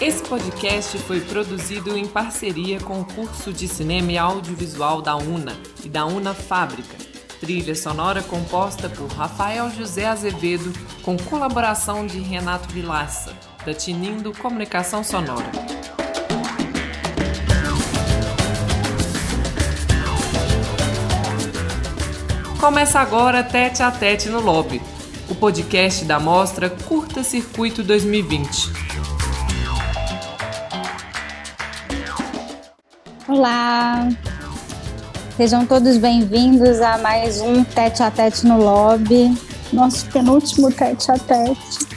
Esse podcast foi produzido em parceria com o curso de Cinema e Audiovisual da UNA e da UNA Fábrica. Trilha sonora composta por Rafael José Azevedo, com colaboração de Renato Vilaça, da Tinindo Comunicação Sonora. Começa agora Tete a Tete no Lobby, o podcast da mostra Curta Circuito 2020. Olá! Sejam todos bem-vindos a mais um Tete a Tete no Lobby, nosso penúltimo Tete a Tete.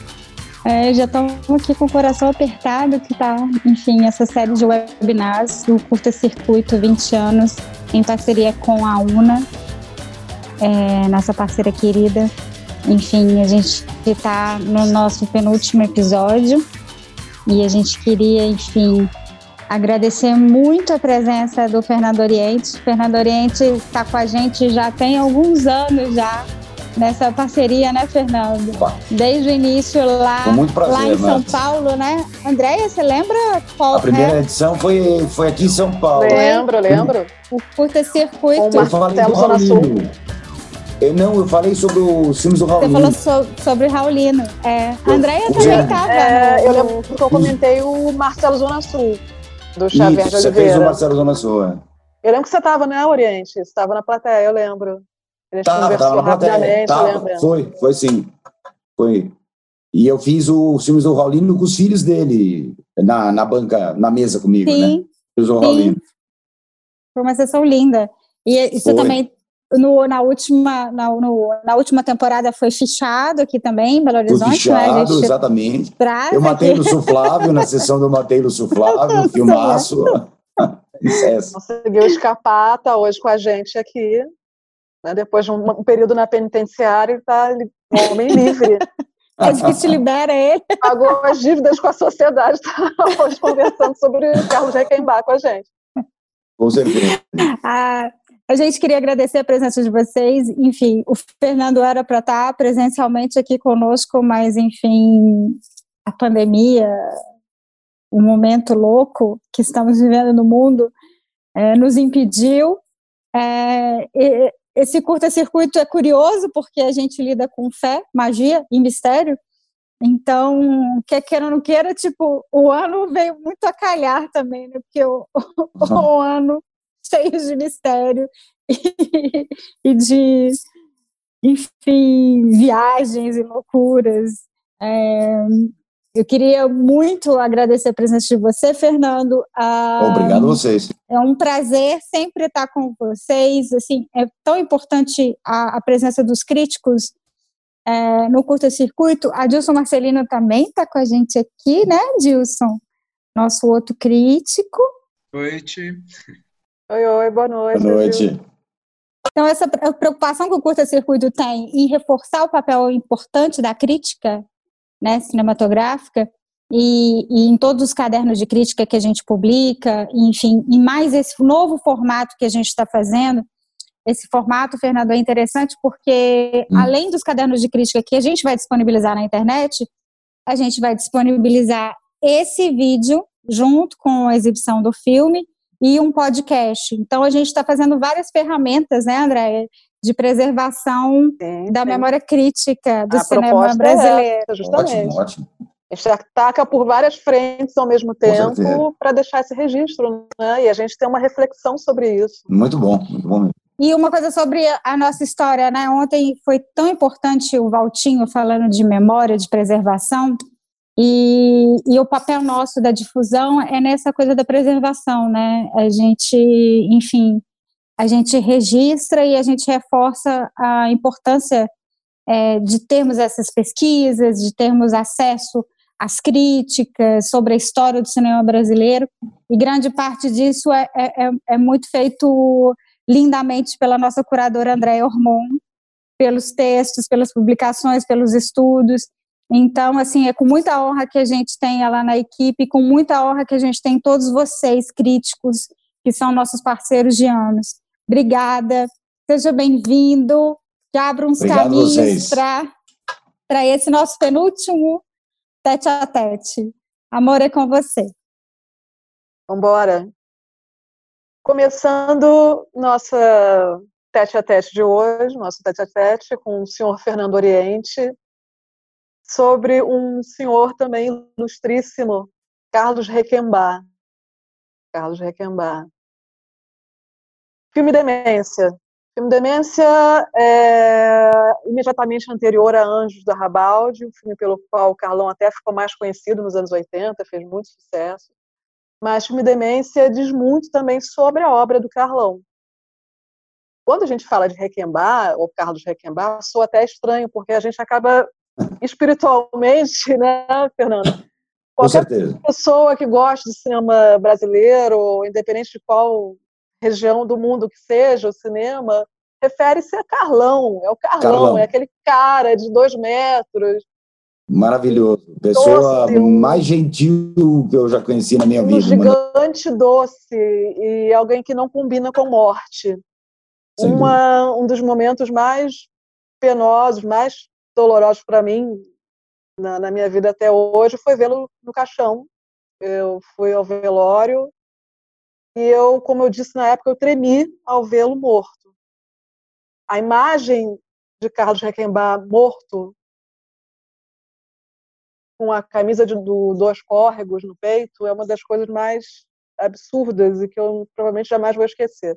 É, já estamos aqui com o coração apertado, que tá, enfim, essa série de webinars do Curta Circuito 20 anos, em parceria com a UNA, é, nossa parceira querida. Enfim, a gente está no nosso penúltimo episódio e a gente queria, enfim, Agradecer muito a presença do Fernando Oriente. O Fernando Oriente está com a gente já tem alguns anos já nessa parceria, né, Fernando? Desde o início lá, prazer, lá em São Paulo, né? Andréia, você lembra qual A primeira é? edição foi, foi aqui em São Paulo. Lembro, lembro. O curta-circuito. Eu falei do Zona Sul. Raulino. Eu, não, eu falei sobre os filmes do Você Raulino. falou so- sobre Raulino. É. A Andréia Eu- também estava. É, eu lembro porque eu comentei o Marcelo Zona Sul, do Xavier Isso, de você fez o Oliveira. Marcelo Zona Sul. é. Eu lembro que você estava, né, Oriente? Você estava na plateia, eu lembro. Gente Tava, tava na plateia. Tava, foi, foi sim. Foi. E eu fiz os filmes do Raulino com os filhos dele na, na banca, na mesa comigo, né? Sim, Fiz o. Raulino. foi uma sessão linda. E isso Foi. também no, na, última, na, no- na última temporada foi fichado aqui também, em Belo Horizonte, né? Fichado, gente exatamente. traz Eu matei aqui. Lúcio Flávio, na sessão do Matei Lúcio Flávio, filmaço. Sucesso. Conseguiu escapar, tá hoje com a gente aqui. Né, depois de um, um período na penitenciária, ele tá um homem livre. A gente libera ele. Pagou as dívidas com a sociedade, tá hoje conversando sobre o Carlos Requembar com a gente. Com certeza. A, a gente queria agradecer a presença de vocês. Enfim, o Fernando era para estar presencialmente aqui conosco, mas, enfim, a pandemia, o momento louco que estamos vivendo no mundo, eh, nos impediu. É, e- esse curta-circuito é curioso porque a gente lida com fé, magia e mistério. Então, quer queira ou não queira, tipo, o ano veio muito a calhar também, né? Porque o, o ano cheio de mistério e, e de, enfim, viagens e loucuras. É, eu queria muito agradecer a presença de você, Fernando. Ah, Obrigado a vocês. é um prazer sempre estar com vocês. Assim, é tão importante a, a presença dos críticos é, no curta-circuito. A Dilson Marcelino também está com a gente aqui, né, Dilson? Nosso outro crítico. noite. Oi, oi, boa noite. Boa Gil. noite. Então, essa pre- preocupação que o curta-circuito tem em reforçar o papel importante da crítica né, cinematográfica e, e em todos os cadernos de crítica que a gente publica, enfim, e mais esse novo formato que a gente está fazendo. Esse formato, Fernando, é interessante porque, Hum. além dos cadernos de crítica que a gente vai disponibilizar na internet, a gente vai disponibilizar esse vídeo junto com a exibição do filme e um podcast. Então, a gente está fazendo várias ferramentas, né, Andréia, de preservação Sim, da sim. memória crítica do A cinema proposta é brasileiro. essa, justamente. Ótimo, ótimo. A gente ataca por várias frentes ao mesmo tempo para deixar esse registro, né? E a gente tem uma reflexão sobre isso. Muito bom, muito bom mesmo. E uma coisa sobre a nossa história, né? Ontem foi tão importante o Valtinho falando de memória, de preservação, e, e o papel nosso da difusão é nessa coisa da preservação, né? A gente, enfim, a gente registra e a gente reforça a importância é, de termos essas pesquisas, de termos acesso às críticas sobre a história do cinema brasileiro, e grande parte disso é, é, é- é muito feito lindamente pela nossa curadora Andréa Ormond, pelos textos, pelas publicações, pelos estudos. Então, assim, é com muita honra que a gente tem ela na equipe, com muita honra que a gente tem todos vocês, críticos, que são nossos parceiros de anos. Obrigada, seja bem-vindo, que abra uns Obrigado caminhos para esse nosso penúltimo tete a tete. Amor é com você. Vamos embora. Começando nossa tete a tete de hoje, nosso tete a tete com o senhor Fernando Oriente, sobre um senhor também ilustríssimo, Carlos Requembar. Carlos Requembar. Filme Demência. Filme Demência é imediatamente anterior a Anjos da Rabalde, um filme pelo qual o Carlão até ficou mais conhecido nos anos 80, fez muito sucesso. Mas Filme Demência diz muito também sobre a obra do Carlão. Quando a gente fala de Requembar, ou Carlos Requembar, soa até estranho, porque a gente acaba espiritualmente, né, Fernando? Qualquer Com certeza. pessoa que gosta de cinema brasileiro, independente de qual região do mundo que seja o cinema, refere-se a Carlão. É o Carlão, Carlão, é aquele cara de dois metros. Maravilhoso. Pessoa doce, mais gentil que eu já conheci na minha um vida. Um gigante doce e alguém que não combina com morte. Uma, um dos momentos mais penosos, mais dolorosos para mim na, na, minha vida até hoje foi vê-lo no caixão. Eu fui ao velório e eu, como eu disse na época, eu tremi ao vê-lo morto. A imagem de Carlos Requembar morto, com a camisa de do, dois córregos no peito, é uma das coisas mais absurdas e que eu provavelmente jamais vou esquecer.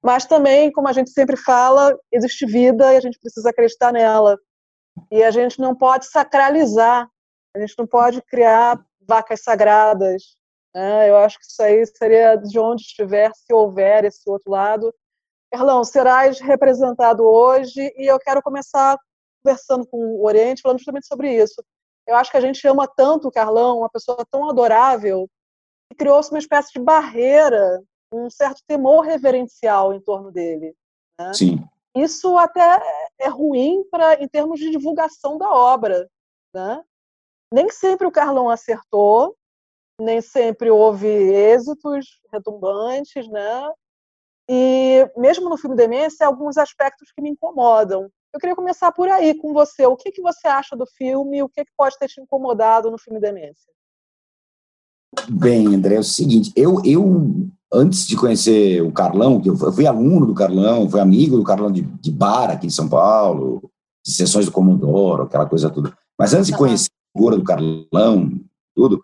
Mas também, como a gente sempre fala, existe vida e a gente precisa acreditar nela. E a gente não pode sacralizar, a gente não pode criar vacas sagradas. Né? Eu acho que isso aí seria de onde estiver, se houver esse outro lado. Erlão, serás representado hoje e eu quero começar conversando com o Oriente, falando justamente sobre isso. Eu acho que a gente ama tanto o Carlão, uma pessoa tão adorável, que criou-se uma espécie de barreira um certo temor reverencial em torno dele. Né? Sim. Isso até é ruim para em termos de divulgação da obra. Né? Nem sempre o Carlão acertou, nem sempre houve êxitos retumbantes, né? E mesmo no filme Demência, alguns aspectos que me incomodam. Eu queria começar por aí com você. O que, que você acha do filme? O que, que pode ter te incomodado no filme Demência? Bem, André, é o seguinte, eu, eu antes de conhecer o Carlão, que eu fui aluno do Carlão, fui amigo do Carlão de, de bar aqui em São Paulo, de sessões do Comodoro, aquela coisa toda. Mas antes de conhecer a figura do Carlão, tudo,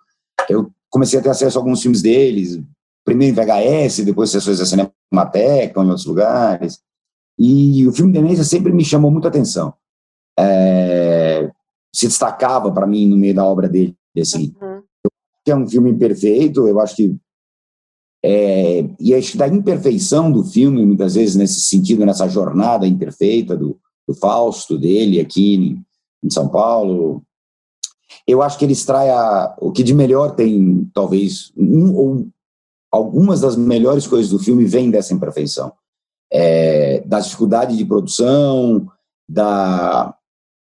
eu comecei a ter acesso a alguns filmes deles, primeiro em VHS, depois sessões da Cinemateca, em outros lugares. E o filme Demência sempre me chamou muita atenção. É, se destacava para mim no meio da obra dele, assim. Uhum. é um filme imperfeito, eu acho que é, e acho da imperfeição do filme, muitas vezes nesse sentido, nessa jornada imperfeita do, do Fausto, dele aqui em, em São Paulo, eu acho que ele extrai a, o que de melhor tem, talvez, um, ou algumas das melhores coisas do filme vêm dessa imperfeição. É, da dificuldade de produção, da,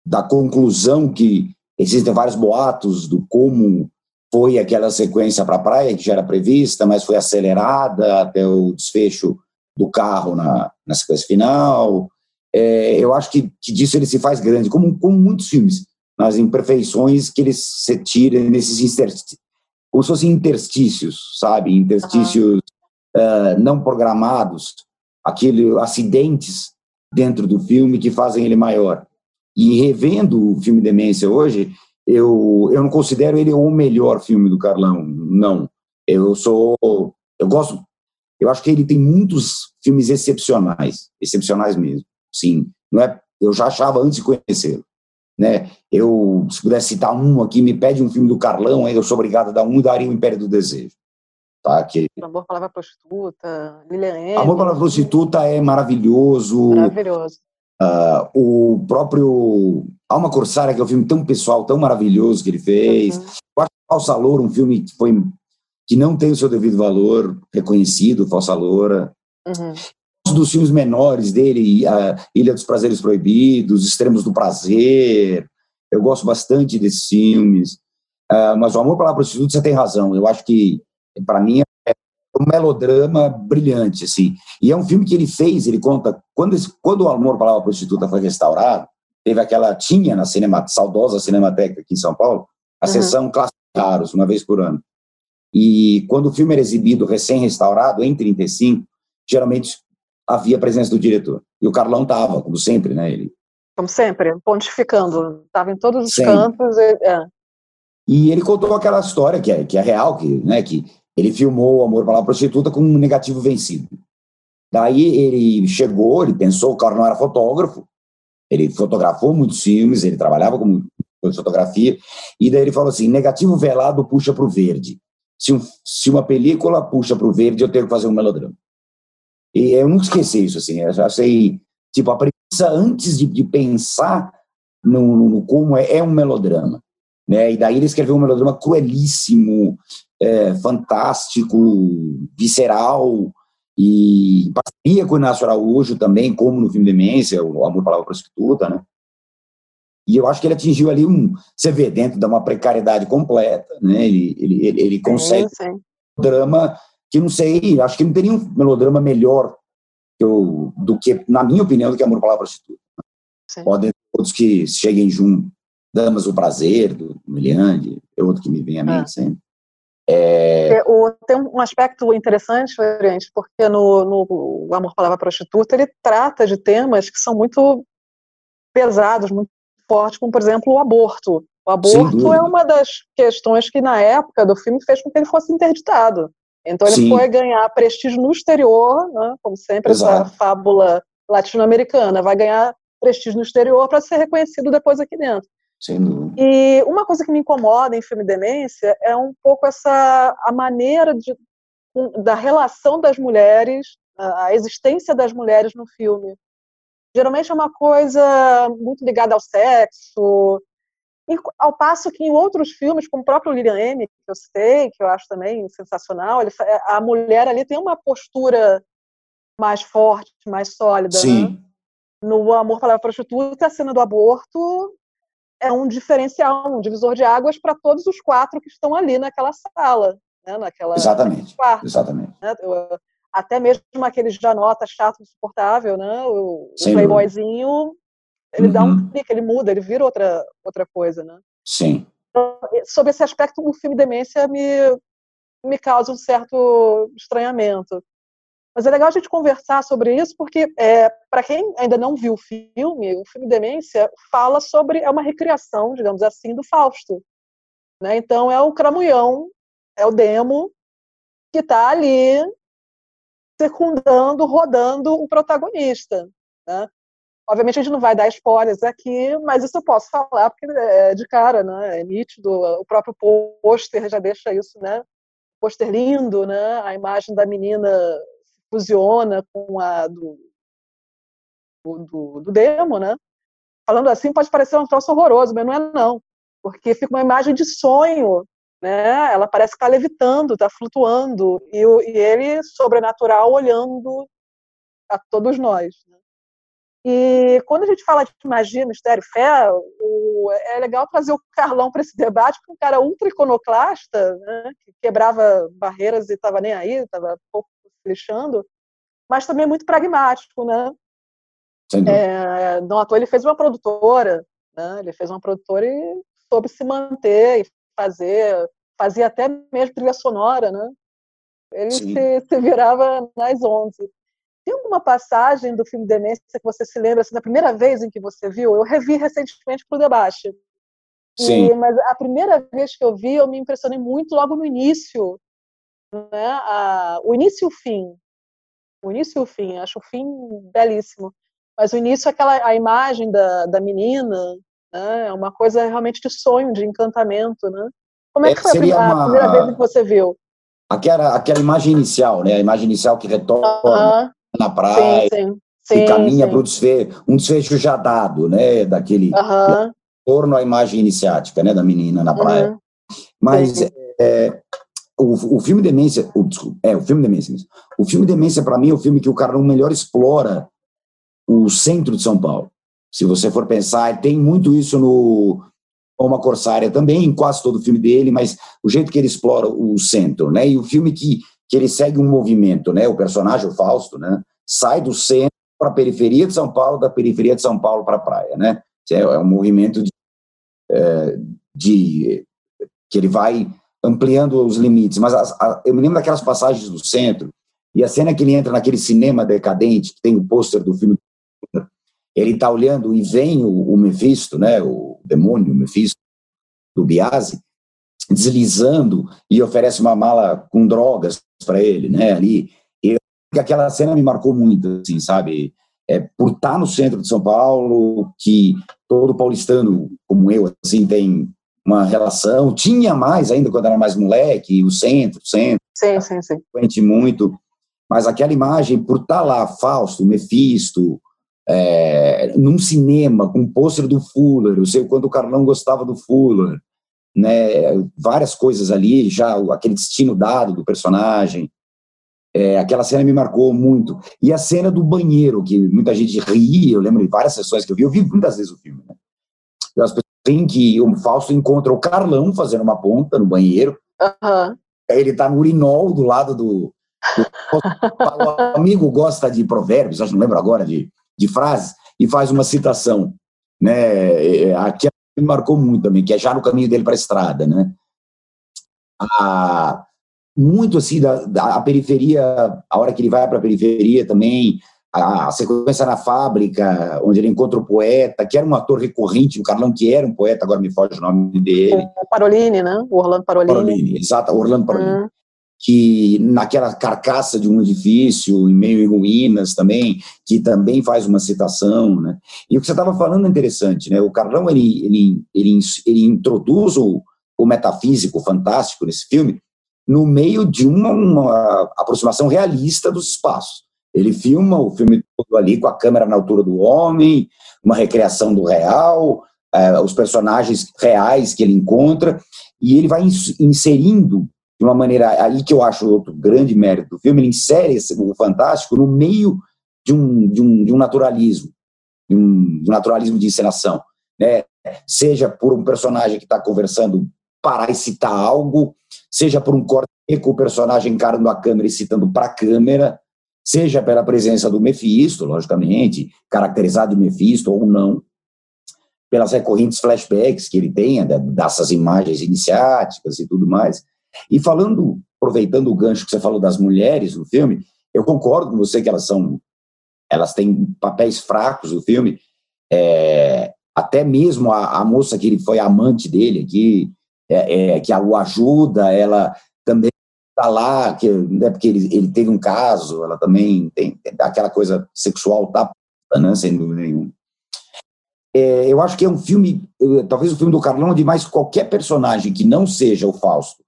da conclusão que existem vários boatos do como foi aquela sequência para a praia que já era prevista, mas foi acelerada até o desfecho do carro na, na sequência final. É, eu acho que, que, disso ele se faz grande, como, como muitos filmes, nas imperfeições que eles se tiram nesses interstícios, como se fossem interstícios, sabe? Interstícios uhum. uh, não programados, aquele acidentes dentro do filme que fazem ele maior. E revendo o filme Demência hoje, eu, eu não considero ele o melhor filme do Carlão, não. Eu sou, eu gosto, eu acho que ele tem muitos filmes excepcionais, excepcionais mesmo. Sim, não é? Eu já achava antes de conhecê-lo, né? Eu, se pudesse citar um aqui, me pede um filme do Carlão, aí eu sou obrigado a dar um, daria o Império do Desejo. Tá, que... Amor, Palavra Prostituta, Lilian Amor, Palavra Prostituta é maravilhoso. Maravilhoso. Uh, o próprio Alma Corsária, que é um filme tão pessoal, tão maravilhoso que ele fez. Uhum. Eu Falsa Loura, um filme que, foi, que não tem o seu devido valor reconhecido, Falsa Loura. Uhum. Dos filmes menores dele, a Ilha dos Prazeres Proibidos, Extremos do Prazer. Eu gosto bastante desses filmes. Uh, mas o Amor pela Prostituta, você tem razão. Eu acho que, para mim, é um melodrama brilhante, assim. E é um filme que ele fez, ele conta, quando, esse, quando o Amor pela Prostituta foi restaurado, teve aquela, tinha na cinema, saudosa Cinemateca aqui em São Paulo, a uhum. sessão Clássicos Raros, uma vez por ano. E quando o filme era exibido recém-restaurado, em 35, geralmente havia a presença do diretor. E o Carlão estava, como sempre, né? Ele... Como sempre, pontificando. Estava em todos os sempre. campos. E, é. e ele contou aquela história que é, que é real, que, né, que ele filmou o Amor pela Prostituta com um negativo vencido. Daí ele chegou, ele pensou, o Carlão era fotógrafo, ele fotografou muitos filmes, ele trabalhava com fotografia, e daí ele falou assim, negativo velado puxa para o verde se, um, se uma película puxa para o verde, eu tenho que fazer um melodrama. E eu nunca esqueci isso, assim, eu sei, tipo, a premissa antes de, de pensar no, no, como é, é, um melodrama, né, e daí ele escreveu um melodrama cruelíssimo, é, fantástico, visceral, e parceria com o Inácio Araújo também, como no filme Demência, o Amor Palavra Prostituta, né, e eu acho que ele atingiu ali um. Você vê, dentro de uma precariedade completa, né? Ele, ele, ele, ele consegue sim, sim. um drama que não sei, acho que não teria um melodrama melhor que eu, do que, na minha opinião, do que Amor, Palavra Prostituta. Podem outros que cheguem junto, Damas o Prazer, do Miliande, é outro que me vem à mente é. sempre. É... O, tem um aspecto interessante, Oriente, porque no, no Amor, Palavra Prostituta ele trata de temas que são muito pesados, muito forte, como por exemplo o aborto. O aborto é uma das questões que na época do filme fez com que ele fosse interditado. Então ele Sim. foi ganhar prestígio no exterior, né, como sempre Exato. essa fábula latino-americana, vai ganhar prestígio no exterior para ser reconhecido depois aqui dentro. E uma coisa que me incomoda em filme Demência é um pouco essa a maneira de, da relação das mulheres, a existência das mulheres no filme geralmente é uma coisa muito ligada ao sexo, ao passo que em outros filmes, como o próprio Lilian M, que eu citei, que eu acho também sensacional, ele, a mulher ali tem uma postura mais forte, mais sólida. Sim. Né? No Amor Palavra Prostituta, a cena do aborto é um diferencial, um divisor de águas para todos os quatro que estão ali naquela sala. Né? Naquela, exatamente. Quarto, exatamente. Né? até mesmo aquele janota chato, insuportável, né? O, o playboyzinho, ele uhum. dá um uhum. clique, ele muda, ele vira outra, outra coisa, né? Sim. Sobre esse aspecto, o filme Demência me, me causa um certo estranhamento. Mas é legal a gente conversar sobre isso, porque é, para quem ainda não viu o filme, o filme Demência fala sobre, é uma recriação, digamos assim, do Fausto. Né? Então é o cramunhão, é o demo que está ali secundando, rodando o protagonista. Né? Obviamente a gente não vai dar spoilers aqui, mas isso eu posso falar porque é de cara, né? É nítido. O próprio pôster já deixa isso, né? Pôster lindo, né? A imagem da menina fusiona com a do, do, do demo, né? Falando assim pode parecer um troço horroroso, mas não é não, porque fica uma imagem de sonho né? Ela parece que está levitando, está flutuando, e, e, ele, sobrenatural, olhando a todos nós. Né? E quando a gente fala de magia, mistério, fé, o, é legal trazer o Carlão para esse debate, porque um cara ultra iconoclasta, né? que quebrava barreiras e estava nem aí, estava pouco se lixando, mas também muito pragmático, né? É, não à toa ele fez uma produtora, né? Ele fez uma produtora e soube se manter e fazer, fazia até mesmo trilha sonora, né? Ele se, se, virava nas onze. Tem alguma passagem do filme Demência que você se lembra, assim, da primeira vez em que você viu? Eu revi recentemente para o debate. Sim. E, mas a primeira vez que eu vi, eu me impressionei muito logo no início. Né? A, o início e o fim. O início e o fim. Acho o fim belíssimo. Mas o início, aquela a imagem da, da menina né? É uma coisa realmente de sonho, de encantamento, né? Como é, é que foi a, primeira, uma... a primeira vez que você viu? Aquela, aquela imagem inicial, né? A imagem inicial que retorna uh -huh. Na praia, sim, sim. que caminha para desfecho, um desfecho já dado, né? Daquele torno à imagem iniciática, né? Da menina na praia. Uh -huh. Mas é, o, o filme Demência, o, é, o filme Demência, o filme Demência, para mim, é o filme que o cara melhor explora o centro de São Paulo. Se você for pensar, tem muito isso no, uma corsária também, em quase todo o filme dele, mas o jeito que ele explora o centro, né? E o filme que, que ele segue um movimento, né? O personagem, o Fausto, né? Sai do centro para a periferia de São Paulo, da periferia de São Paulo para a praia, né? É, é um movimento de, é, de, que ele vai ampliando os limites. Mas a, eu me lembro daquelas passagens do centro e a cena que ele entra naquele cinema decadente que tem o pôster do filme ele está olhando e vem o, o Mephisto, né, o demônio, o Mephisto, do Biase, deslizando e oferece uma mala com drogas para ele, né, ali. E aquela cena me marcou muito, assim, sabe? É, por estar tá no centro de São Paulo, que todo paulistano, como eu, assim, tem uma relação, tinha mais ainda quando era mais moleque, o centro, o centro. Sim, sim, sim. muito. Mas aquela imagem, por estar tá lá, Fausto, Mephisto, é, num cinema com um pôster do Fuller, eu sei o quanto o Carlão gostava do Fuller, né, várias coisas ali, já aquele destino dado do personagem, é, aquela cena me marcou muito. E a cena do banheiro, que muita gente ria, eu lembro de várias sessões que eu vi, eu vi muitas vezes o filme, né? As pessoas têm que o Fausto encontra o Carlão fazendo uma ponta no banheiro, uhum. ele tá no urinol do lado do, do o amigo gosta de provérbios, acho que não lembro agora de de frases e faz uma citação, né? É, é, aqui me marcou muito também, que é já no caminho dele para a estrada, né? A, muito assim da, da a periferia, a hora que ele vai para a periferia também, a, a, sequência na fábrica, onde ele encontra o poeta, que era um ator recorrente, o Carlão que era um poeta, agora me foge o nome dele. O Parolini, né? O Orlando Parolini. Parolini, exato, Orlando Parolini. Hum que naquela carcaça de um edifício, em meio em ruínas também, que também faz uma citação, né? E o que você estava falando é interessante, né? O Carlão, ele, ele, ele, ele introduz o, o metafísico fantástico nesse filme no meio de uma, uma aproximação realista dos espaços. Ele filma o filme todo ali com a câmera na altura do homem, uma recriação do real, eh, os personagens reais que ele encontra, e ele vai inserindo de uma maneira aí que eu acho outro grande mérito do filme, ele insere esse, o fantástico no meio de um, de um, de um naturalismo, de um, de um naturalismo de encenação, né? Seja por um personagem que está conversando parar e citar algo, seja por um corte com o personagem encarando a câmera e citando para a câmera, seja pela presença do Mephisto, logicamente, caracterizado de Mephisto ou não, pelas recorrentes flashbacks que ele tem, dessas imagens iniciáticas e tudo mais. E falando, aproveitando o gancho que você falou das mulheres no filme, eu concordo com você que elas são, elas têm papéis fracos no filme. É, até mesmo a, a, moça que foi amante dele aqui, é, é, que o ajuda, ela também está lá, que, né, porque ele, ele teve um caso, ela também tem, aquela coisa sexual, tá, né, sem dúvida nenhuma. É, eu acho que é um filme, talvez o filme do Carlão, de mais qualquer personagem que não seja o Fausto,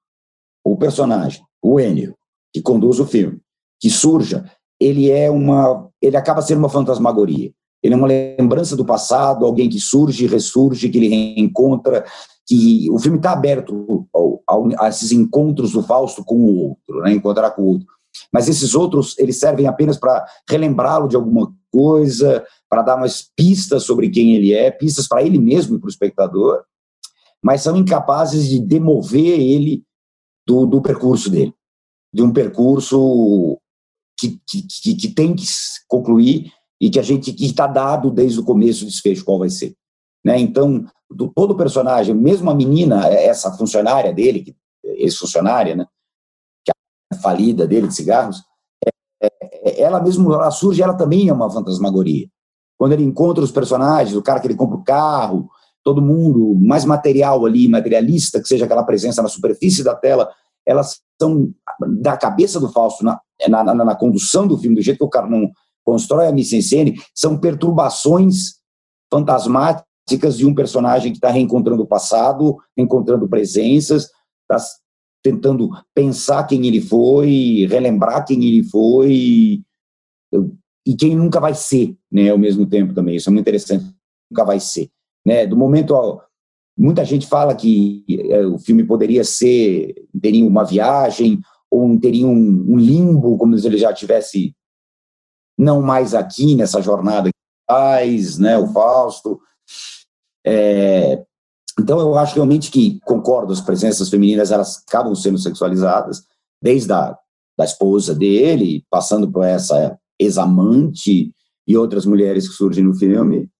o personagem, o Enio, que conduz o filme, que surja, ele é uma, ele acaba sendo uma fantasmagoria. Ele é uma lembrança do passado, alguém que surge, ressurge, que ele reencontra, que o filme está aberto ao, ao, a esses encontros do Fausto com o outro, né, encontrar com o outro. Mas esses outros, eles servem apenas para relembrá-lo de alguma coisa, para dar umas pistas sobre quem ele é, pistas para ele mesmo e para o espectador, mas são incapazes de demover ele do, do percurso dele, de um percurso que, que, que, tem que concluir e que a gente está dado desde o começo do desfecho qual vai ser. Né? Então, do, todo personagem, mesmo a menina, essa funcionária dele, ex-funcionária, né? que é a falida dele de cigarros, é, é, ela mesmo ela surge, ela também é uma fantasmagoria. Quando ele encontra os personagens, o cara que ele compra o carro, todo mundo, mais material ali, materialista, que seja aquela presença na superfície da tela, elas são da cabeça do Fausto na, na, na, na condução do filme, do jeito que o cara não constrói a mise-en-scène, são perturbações fantasmáticas de um personagem que está reencontrando o passado, reencontrando presenças, está tentando pensar quem ele foi, relembrar quem ele foi e quem nunca vai ser, né, ao mesmo tempo também. Isso é muito interessante, nunca vai ser. Né? Do momento, muita gente fala que é, o filme poderia ser, teria uma viagem, ou teria um, um, limbo, como se ele já tivesse não mais aqui nessa jornada faz, né, o Fausto. É, Então, eu acho realmente que, concordo, as presenças femininas, elas acabam sendo sexualizadas, desde a da esposa dele, passando por essa ex-amante e outras mulheres que surgem no filme,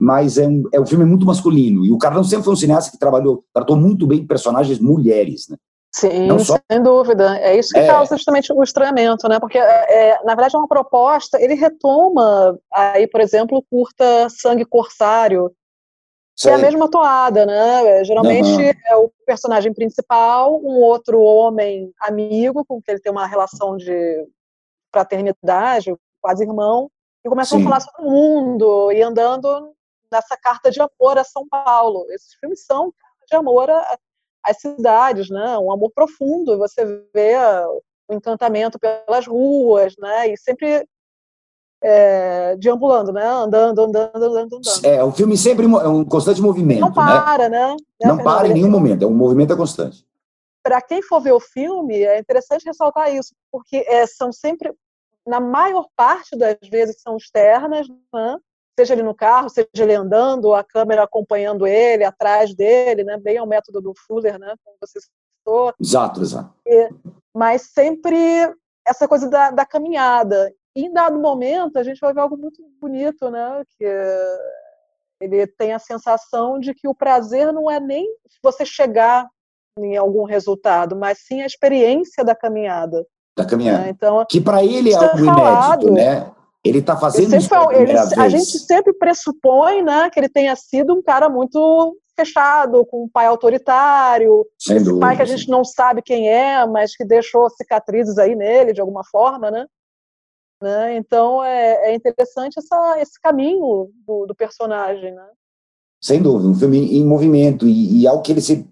mas é um, é um filme muito masculino, e o Carlão sempre foi um cineasta que trabalhou, tratou muito bem personagens mulheres, né? Sim, só... sem dúvida. É isso que é. causa justamente o estranhamento, né? Porque, é, na verdade, é uma proposta. Ele retoma aí, por exemplo, o curta Sangue Corsário, que é a mesma toada, né? Geralmente uhum. é o personagem principal, um outro homem amigo com que ele tem uma relação de fraternidade, quase irmão, e começam Sim. a falar sobre o mundo e andando nessa carta de amor a São Paulo. Esses filmes são de amor às cidades, né? Um amor profundo. Você vê o encantamento pelas ruas, né? E sempre é, deambulando, né? Andando, andando, andando, andando. É, o filme sempre é um constante movimento. Não né? para, né? né? Não para em nenhum momento, é um movimento é constante. Para quem for ver o filme, é interessante ressaltar isso, porque é, são sempre, na maior parte das vezes, são externas, né? Seja ele no carro, seja ele andando, a câmera acompanhando ele, atrás dele, né? bem ao método do Fuller, né? como você citou. Exato, exato. E, mas sempre essa coisa da, da caminhada em dado momento, a gente vai ver algo muito bonito, né? Que ele tem a sensação de que o prazer não é nem você chegar em algum resultado, mas sim a experiência da caminhada. Da caminhada. Né? Então, que para ele é algo falado, inédito, né? Ele está fazendo isso ele, A gente sempre pressupõe, né, que ele tenha sido um cara muito fechado, com um pai autoritário, Sem esse dúvida, pai que a gente não sabe quem é, mas que deixou cicatrizes aí nele de alguma forma, né? Né? Então é, é interessante essa, esse caminho do, do, personagem. Né? Sem dúvida, um filme em movimento e, e algo que ele se.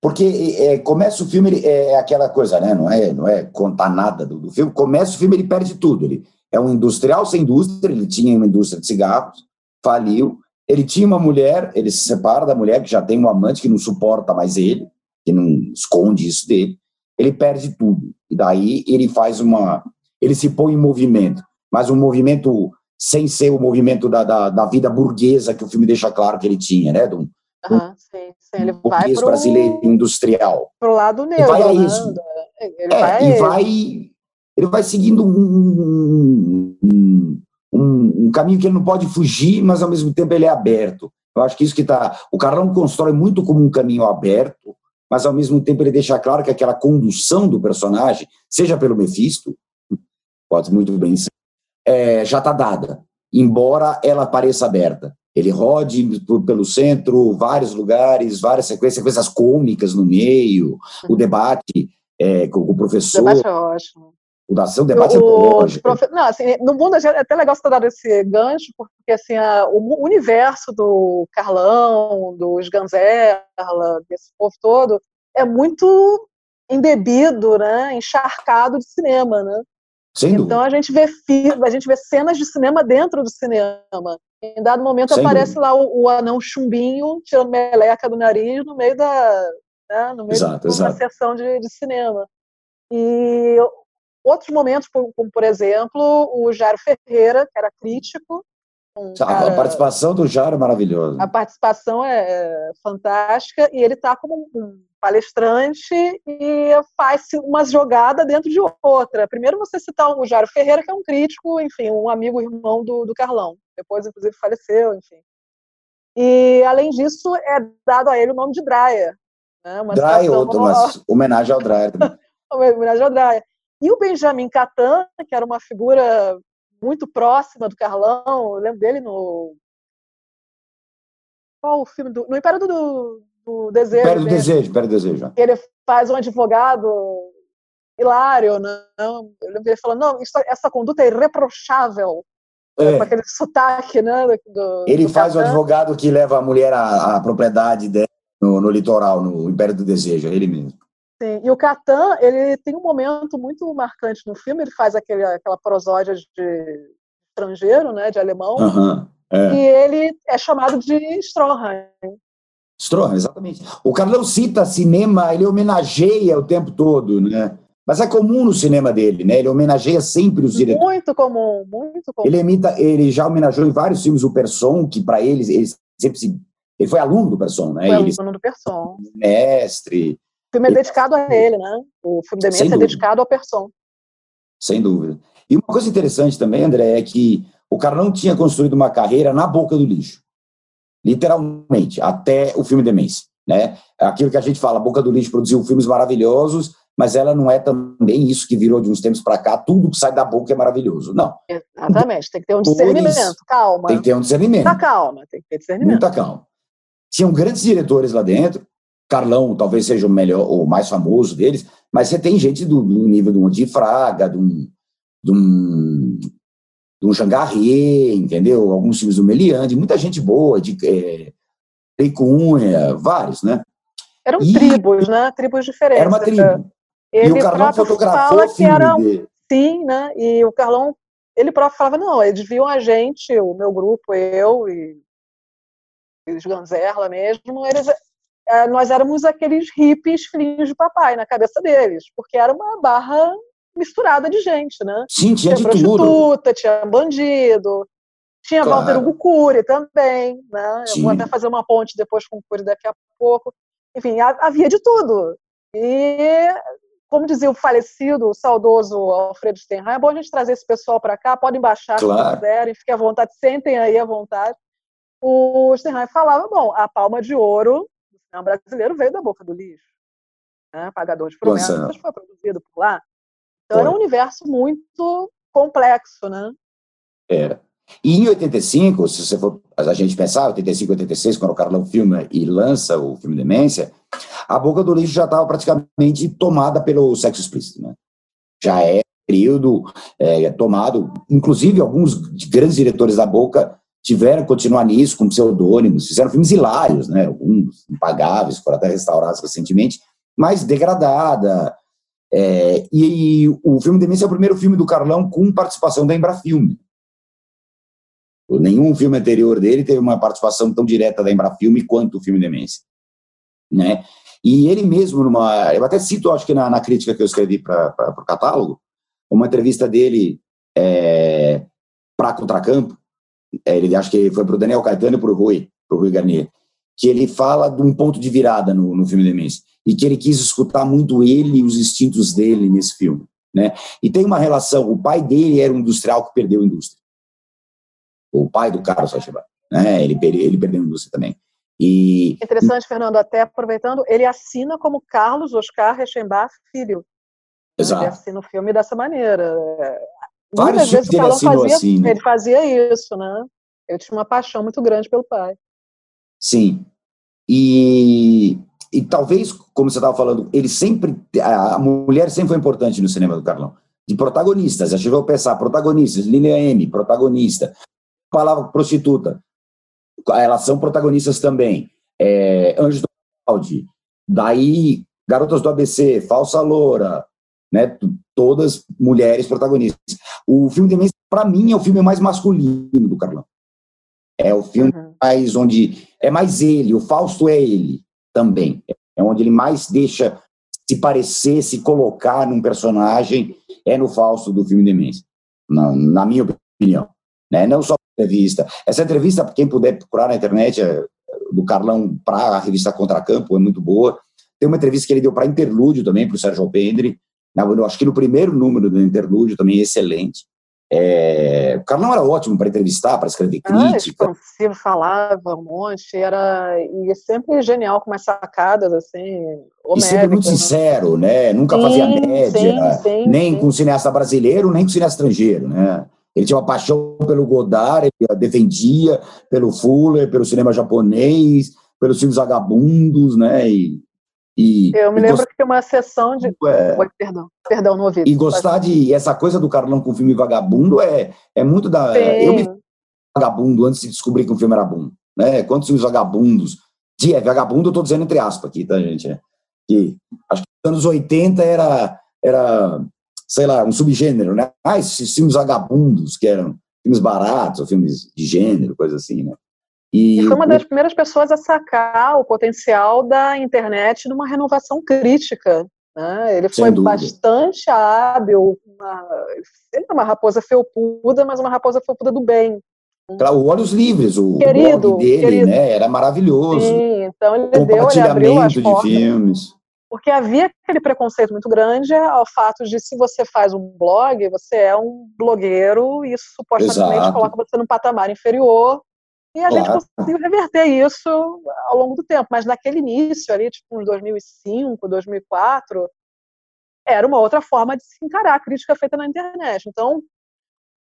Porque é, começa o filme, é aquela coisa, né? Não é, não é contar nada do, do filme. Começa o filme, ele perde tudo. Ele é um industrial sem indústria, ele tinha uma indústria de cigarros, faliu. Ele tinha uma mulher, ele se separa da mulher que já tem um amante que não suporta mais ele, que não esconde isso dele. Ele perde tudo. E daí ele faz uma, ele se põe em movimento, mas um movimento sem ser o movimento da, da, da vida burguesa que o filme deixa claro que ele tinha, né? Do, uhum, sim, sim. Ele um vai pro, brasileiro industrial. Pro lado negro, vai a né? isso. Ele é, vai e vai, ele vai seguindo um, um, um, um, caminho que ele não pode fugir, mas ao mesmo tempo ele é aberto. Eu acho que isso que está. O Carlão constrói muito como um caminho aberto, mas ao mesmo tempo ele deixa claro que aquela condução do personagem, seja pelo Mephisto, pode muito bem ser, é, já está dada, embora ela pareça aberta. Ele rode pelo centro, vários lugares, várias sequências, sequências cômicas no meio, o debate é, com, o professor. O debate é ótimo. O, o debate é. Profe... Não, assim, no mundo é até legal você ter dado esse gancho, porque assim, a, o universo do Carlão, dos Ganzerla, desse povo todo, é muito embebido, né, encharcado de cinema, né? Sem então a gente vê a gente vê cenas de cinema dentro do cinema. Em dado momento Sem aparece dúvida. lá o, o, anão chumbinho tirando meleca do nariz no meio da né, no meio exato, de uma exato. sessão de, de, cinema. E outros momentos, como, por exemplo o Jairo Ferreira, que era crítico. Um cara, a participação do Jairo é maravilhosa. A participação é, é fantástica e ele está como um palestrante e faz uma jogada dentro de outra. Primeiro você citar o Jário Ferreira, que é um crítico, enfim, um amigo irmão do, do Carlão. Depois, inclusive, faleceu, enfim. E, além disso, é dado a ele o nome de Dreyer. Né? Uma Dreyer, outro, mas homenagem ao Dreyer. homenagem ao Dreyer. E o Benjamin Catan, que era uma figura muito próxima do Carlão, eu lembro dele no... Qual o filme? Do... No Império do, do desejo. Império do desejo, Império do desejo. Ele faz um advogado hilário, não? Eu lembro dele falando, não, isso, essa conduta é irreprochável. É. Com aquele sotaque, né? Do, ele do faz o advogado que leva a mulher à, à propriedade dela no, no, litoral, no Império do Desejo, é ele mesmo. Sim, e o Catan, ele tem um momento muito marcante no filme, ele faz aquele, aquela prosódia de estrangeiro, né, de alemão, uhum, é. e ele é chamado de Stroheim. Stroheim, exatamente. O Carlão cita cinema, ele homenageia o tempo todo, né? Mas é comum no cinema dele, né? Ele homenageia sempre os diretores. Muito comum, muito comum. Ele imita, ele já homenageou em vários filmes o Person, que para eles, ele sempre se ele foi aluno do Person, né? Foi ele, aluno do Person. Mestre. O filme é dedicado a ele, né? O filme Demência é dedicado ao Person. Sem dúvida. E uma coisa interessante também, André, é que o cara não tinha construído uma carreira na boca do lixo. Literalmente, até o filme Demência. Né? Aquilo que a gente fala, a Boca do Lixo produziu filmes maravilhosos, mas ela não é também isso que virou de uns tempos para cá, tudo que sai da boca é maravilhoso. Não. Exatamente, tem que ter um discernimento, calma. Tem que ter um discernimento. Muita calma, tem que ter discernimento. Muita calma. Tinham grandes diretores lá dentro, Carlão talvez seja o melhor, o mais famoso deles, mas você tem gente do, do nível de um Fraga, de um, de um, de um Jangarrier, entendeu? Alguns filmes do Meliande, muita gente boa, de é, Cunha, vários, né? Eram e, tribos, né? Tribos diferentes. Era uma tribo. Ele e o Carlão fotografou filme era, dele. Sim, né? E o Carlão, ele próprio falava, não, eles viam a gente, o meu grupo, eu e os Ganzerla mesmo, eles, nós éramos aqueles hippies filhinhos de papai na cabeça deles, porque era uma barra misturada de gente, né? Sim, tinha, tinha de prostituta, tudo. tinha bandido, tinha claro. Walter Hugo Cury também, né? Eu vou até fazer uma ponte depois com o Cury daqui a pouco. Enfim, havia de tudo. E como dizia o falecido, o saudoso Alfredo Steinheim, é bom a gente trazer esse pessoal para cá, podem baixar claro. se quiserem, fiquem à vontade, sentem aí à vontade. O Steinheim falava, bom, a palma de ouro cinema brasileiro veio da boca do lixo. Né? Pagador de promessas foi produzido por lá. Então foi. era um universo muito complexo, né? Era. E em 85, se você for a gente pensar, 85, 86, quando o Carlão filma e lança o filme Demência, a boca do lixo já estava praticamente tomada pelo sexo explícito, né? Já é período é, tomado, inclusive alguns grandes diretores da boca tiveram que continuar nisso com pseudônimos, fizeram filmes hilários, né? Alguns impagáveis, foram até restaurados recentemente, mas degradada. É, e, e, o filme Demência é o primeiro filme do Carlão com participação da Embrafilme. Nenhum filme anterior dele teve uma participação tão direta da Embrafilme quanto o filme Demência. Né? E ele mesmo, numa, eu até cito, acho que na, na crítica que eu escrevi para o catálogo, uma entrevista dele é, para Contracampo, ele acho que foi para o Daniel Caetano e para o Rui, para o Rui Garnier, que ele fala de um ponto de virada no, no filme Demência, e que ele quis escutar muito ele e os instintos dele nesse filme. Né? E tem uma relação, o pai dele era um industrial que perdeu a indústria o pai do Carlos Sacheba, né? Ele, ele perdeu a indústria também. E, Interessante, Fernando, até aproveitando, ele assina como Carlos Oscar Rechenbach Filho. Exato. Ele assina o filme dessa maneira. Vários vezes o fazia, assim, né? ele fazia isso, né? Eu tinha uma paixão muito grande pelo pai. Sim. E, e talvez, como você estava falando, ele sempre. A mulher sempre foi importante no cinema do Carlão. De protagonistas, já chegou a pensar, protagonistas, Lilian M, protagonista, palavra prostituta. Elas são protagonistas também. É, Anjos do Balde, daí Garotas do ABC, Falsa Loura, né? Todas mulheres protagonistas. O filme Demência, para mim, é o filme mais masculino do Carlão. É o filme uhum. mais onde é mais ele, o Fausto é ele também. É onde ele mais deixa se parecer, se colocar num personagem, é no Fausto do filme Demência, na, na minha opinião. Né? Não só entrevista. Essa entrevista, quem puder procurar na internet, é do Carlão para a revista Contracampo, é muito boa. Tem uma entrevista que ele deu para Interlúdio também, para o Sérgio Alpendre. Acho que no primeiro número do Interlúdio também é excelente. É, o Carlão era ótimo para entrevistar, para escrever ah, crítica. Ah, expansivo, falava um monte, era e é sempre genial com umas sacadas assim. E sempre muito né? sincero, né? Nunca sim, fazia média, sim, sim, nem com cineasta brasileiro, nem com cineasta estrangeiro, né? Ele tinha uma paixão pelo Godard, ele defendia pelo Fuller, pelo cinema japonês, pelos filmes vagabundos, né? E, e, eu me lembro gost... que tem uma sessão de. É... Oi, perdão, perdão, no ouvido. E gostar de. Essa coisa do Carlão com o filme vagabundo é, é muito da. Sim. Eu me vagabundo antes de descobrir que o filme era bom. Né? Quantos filmes vagabundos? De, é, vagabundo, eu tô dizendo entre aspas aqui, tá, gente? É, que, acho que nos anos 80 era, era sei lá, um subgênero, né? Ah, esses filmes vagabundos, que eram filmes baratos, ou filmes de gênero, coisa assim, né? E, e foi uma das primeiras pessoas a sacar o potencial da internet numa renovação crítica. Né? Ele foi bastante hábil, uma, ele é uma raposa felpuda, mas uma raposa felpuda do bem. Claro, Olhos Livres, o querido, blog dele, querido. né? Era maravilhoso. Sim, então ele deu, ele abriu de portas. filmes. Porque havia aquele preconceito muito grande ao fato de se você faz um blog, você é um blogueiro e isso supostamente Exato. coloca você num patamar inferior. E a gente Claro. conseguiu reverter isso ao longo do tempo. Mas naquele início ali, tipo, em 2005, 2004, era uma outra forma de se encarar a crítica feita na internet. Então, o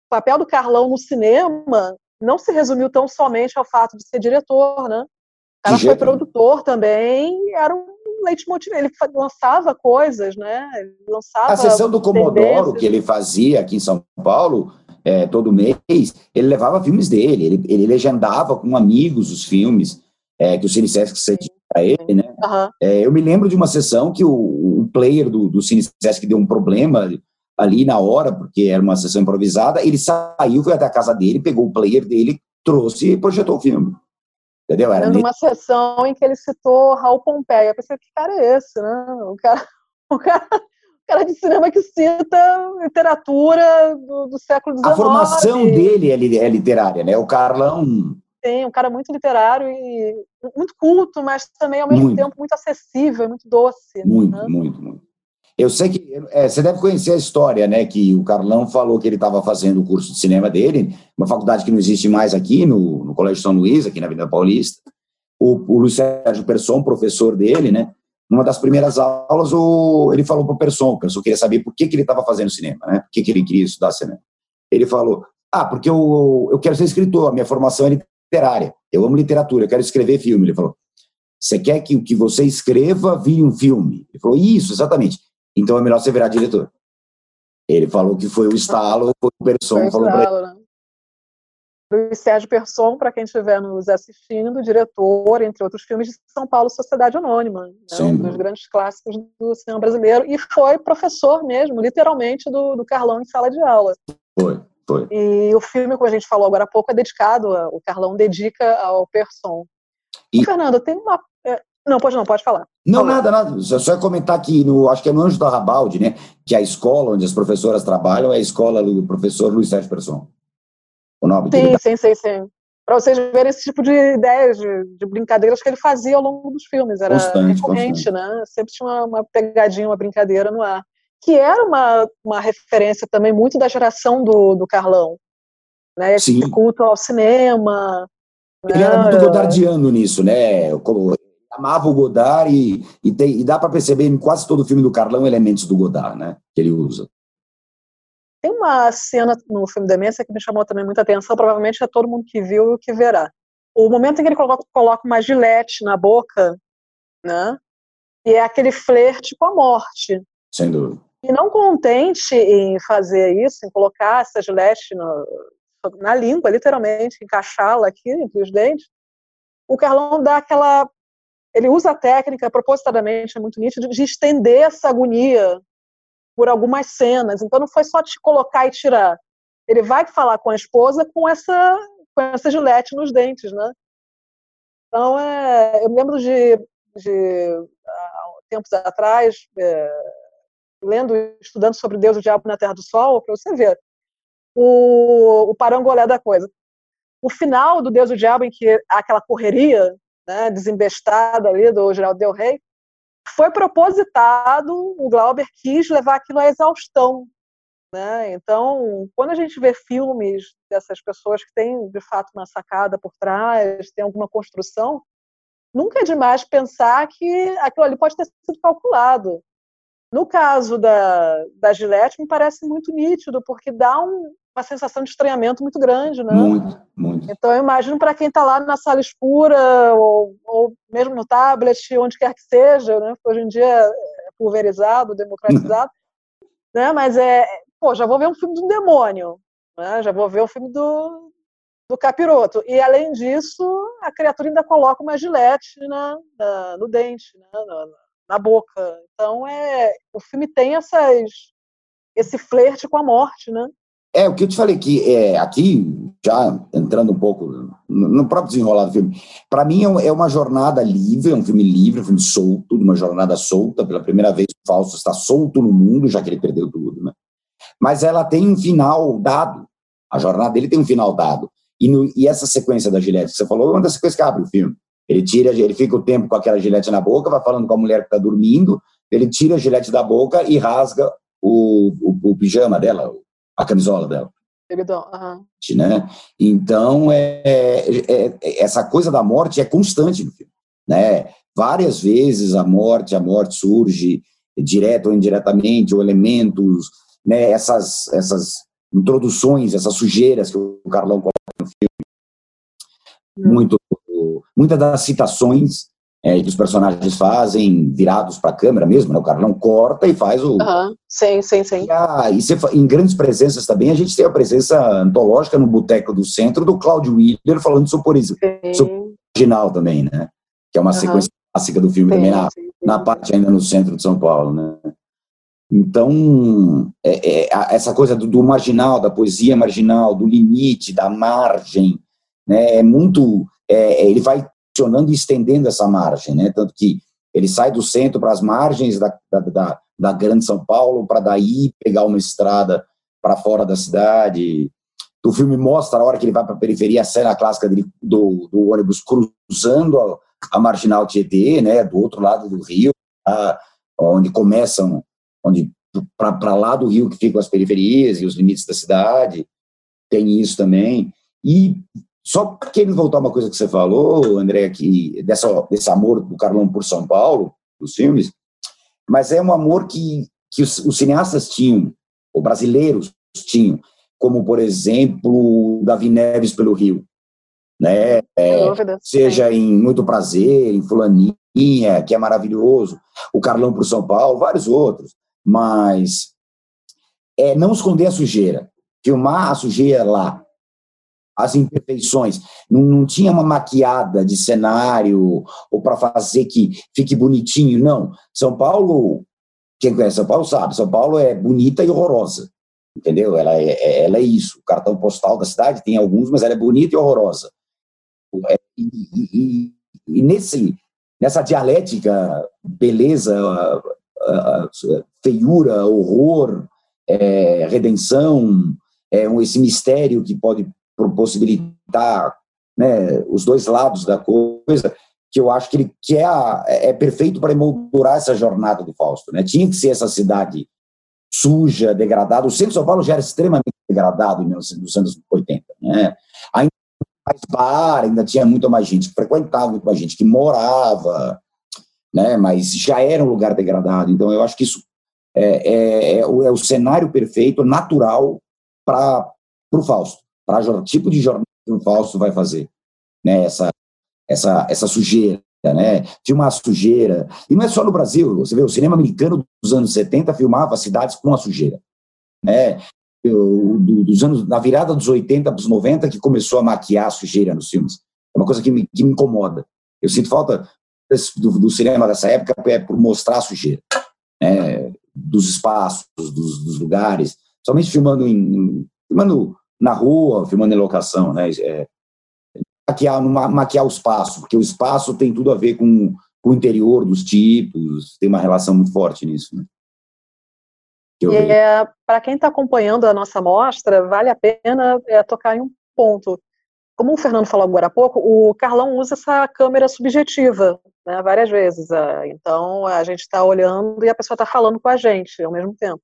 papel do Carlão no cinema não se resumiu tão somente ao fato de ser diretor, né? O cara foi produtor também, era um leitmotiv, ele lançava coisas, né? Ele lançava A sessão do Comodoro tendências. que ele fazia aqui em São Paulo, é, todo mês, ele levava filmes dele, ele, ele legendava com amigos os filmes é, que o Cine Sesc cedia para ele, né? Aham. É, eu me lembro de uma sessão que o, o player do, do Cine Sesc deu um problema ali na hora, porque era uma sessão improvisada, ele saiu, foi até a casa dele, pegou o player dele, trouxe e projetou o filme. Entendeu? Era uma sessão em que ele citou Raul Pompeia. Eu pensei, que cara é esse, né? O cara, o cara, cara de cinema que cita literatura do, do século XIX. A formação dele é, é literária, né? O Carlão, Tem um cara muito literário e muito culto, mas também ao mesmo Muito. tempo muito acessível, muito doce. muito, né? muito, muito. Eu sei que é, você deve conhecer a história, né? Que o Carlão falou que ele estava fazendo o curso de cinema dele, uma faculdade que não existe mais aqui, no, no Colégio São Luís, aqui na Avenida Paulista. O, o Luiz Sérgio Persson, professor dele, né? Numa das primeiras aulas, o, ele falou para o Persson, o Persson queria saber por que, que ele estava fazendo cinema, né? Por que, que ele queria estudar cinema. Ele falou: Ah, porque eu, eu quero ser escritor, a minha formação é literária, eu amo literatura, eu quero escrever filme. Ele falou: Você quer que o que você escreva vire um filme? Ele falou: Isso, exatamente. Então é melhor você virar diretor. Ele falou que foi o estalo, foi o Persson, Foi falou para ele. Luiz Sérgio Persson, para quem estiver nos assistindo, diretor, entre outros filmes, de São Paulo Sociedade Anônima, né? Um dos grandes clássicos do cinema brasileiro, e foi professor mesmo, literalmente, do, do Carlão em sala de aula. Foi, foi. E o filme, como a gente falou agora há pouco, é dedicado, a- o Carlão dedica ao Persson. E- Fernando, tem uma. é, Não, pode não, pode falar. Não, Falou. nada, nada. Só só comentar que no, acho que é no Anjo da Rabalde, né? Que a escola onde as professoras trabalham é a escola do professor Luiz Sérgio Persson. O nome dele. Sim, sim, sim, sim. Para vocês verem esse tipo de ideias, de, de brincadeiras que ele fazia ao longo dos filmes. Era Constante, recorrente, né? Sempre tinha uma, uma pegadinha, uma brincadeira no ar. Que era uma, uma referência também muito da geração do, do Carlão. Né? Esse Sim. culto ao cinema. Ele né? era muito godardiano nisso, né? Como, amava o Godard e, e, tem- e dá para perceber em quase todo filme do Carlão elementos do Godard, né? Que ele usa. Tem uma cena no filme Demência que me chamou também muita atenção, provavelmente é todo mundo que viu e que verá. O momento em que ele coloca, coloca uma gilete na boca, né? E é aquele flerte com a morte. Sem dúvida. E não contente em fazer isso, em colocar essa gilete no, na língua, literalmente, encaixá-la aqui entre os dentes, o Carlão dá aquela. Ele usa a técnica, propositadamente, é muito nítido, de estender essa agonia por algumas cenas. Então não foi só te colocar e tirar. Ele vai falar com a esposa com essa, com essa gilete nos dentes, né? Então, é, eu me lembro de, de há tempos atrás, é, lendo, estudando sobre Deus, o Diabo na Terra do Sol, para você ver o, o parangolé da coisa. O final do Deus e o Diabo, em que há aquela correria né, desembestada ali do Geraldo Del Rey, foi propositado, o Glauber quis levar aquilo à exaustão. Né? Então, quando a gente vê filmes dessas pessoas que têm, de fato, uma sacada por trás, tem alguma construção, nunca é demais pensar que aquilo ali pode ter sido calculado. No caso da, da Gillette, me parece muito nítido, porque dá um, uma sensação de estranhamento muito grande, né? Muito, muito. Então, eu imagino para quem está lá na sala escura, ou, ou, mesmo no tablet, onde quer que seja, né? Hoje em dia é pulverizado, democratizado, né? Mas é, pô, já vou ver um filme do demônio, né? Já vou ver um filme do, do capiroto. E, além disso, a criatura ainda coloca uma gilete na, na no dente, né? na, na boca. Então, é, o filme tem essas, esse flerte com a morte, né? É, o que eu te falei que é, aqui, já entrando um pouco no, próprio desenrolar do filme, para mim é, é, uma jornada livre, é um filme livre, um filme solto, uma jornada solta. Pela primeira vez, o Fausto está solto no mundo, já que ele perdeu tudo, né? Mas ela tem um final dado. A jornada dele tem um final dado. E, no, e essa sequência da Gillette que você falou é uma das sequências que abre o filme. Ele tira, ele fica o tempo com aquela Gillette na boca, vai falando com a mulher que está dormindo, ele tira a Gillette da boca e rasga o, o, o pijama dela, a camisola dela. Uhum. Né? Então, é, é, é, essa coisa da morte é constante no filme. Né? Várias vezes a morte, a morte surge, direto ou indiretamente, ou elementos, né? essas, essas introduções, essas sujeiras que o Carlão coloca no filme. Hum. Muito, muitas das citações é, que os personagens fazem virados para a câmera mesmo, né? O Carlão corta e faz o. Uhum. Sim, sim, sim. E, a, e você, em grandes presenças também, a gente tem a presença antológica no Boteco do Centro do Cláudio Willer falando sobre, sobre original também, né? Que é uma uhum. sequência clássica do filme sim, também, na, sim, na parte ainda no centro de São Paulo, né? Então, é, é, essa coisa do, do, marginal, da poesia marginal, do limite, da margem, né, é muito. É, ele vai funcionando e estendendo essa margem, né? Tanto que ele sai do centro para as margens da, da, da, da Grande São Paulo, para daí pegar uma estrada para fora da cidade. O filme mostra a hora que ele vai para a periferia, a cena clássica dele, do, do ônibus cruzando a, a marginal Tietê, né? Do outro lado do rio, a, onde começam, onde para lá do rio que ficam as periferias e os limites da cidade, tem isso também. E só querendo voltar uma coisa que você falou, André, que dessa, desse amor do Carlão por São Paulo, dos filmes, mas é um amor que, que os, os cineastas tinham, ou brasileiros tinham, como, por exemplo, Davi Neves pelo Rio, né? É, seja em Muito Prazer, em Fulaninha, que é maravilhoso, o Carlão por São Paulo, vários outros, mas é não esconder a sujeira, filmar a sujeira lá, as imperfeições. Não, não tinha uma maquiada de cenário ou para fazer que fique bonitinho, não. São Paulo, quem conhece São Paulo sabe, São Paulo é bonita e horrorosa, entendeu? Ela é, é ela é isso. O cartão postal da cidade tem alguns, mas ela é bonita e horrorosa. É, e, e, e nesse, nessa dialética, beleza, feiura, horror, é, redenção, é, esse mistério que pode possibilitar né, os dois lados da coisa, que eu acho que ele que é, é perfeito para emoldurar essa jornada do Fausto. Né? Tinha que ser essa cidade suja, degradada. O centro de São Paulo já era extremamente degradado nos anos 80. Né? Ainda mais bar, ainda tinha muito mais gente que frequentava, muito mais gente que morava, né? mas já era um lugar degradado. Então, eu acho que isso é, é, é, o, é o cenário perfeito, natural para o Fausto para o tipo de jornalismo que o Fausto vai fazer, né? Essa, essa, essa sujeira, né? Filmar sujeira. E não é só no Brasil, você vê, o cinema americano dos anos 70 filmava cidades com a sujeira, né? Dos anos, na virada dos 80 para os 90 que começou a maquiar a sujeira nos filmes. É uma coisa que me, que me incomoda. Eu sinto falta do, do, cinema dessa época é por mostrar a sujeira, né? Dos espaços, dos, dos lugares, somente filmando em, filmando na rua, filmando em locação, né? É, maquiar, maquiar o espaço, porque o espaço tem tudo a ver com, com o interior dos tipos, tem uma relação muito forte nisso, né? É, Para quem está acompanhando a nossa mostra, vale a pena é, tocar em um ponto. Como o Fernando falou agora há pouco, o Carlão usa essa câmera subjetiva né, várias vezes. É, então, a gente está olhando e a pessoa está falando com a gente ao mesmo tempo.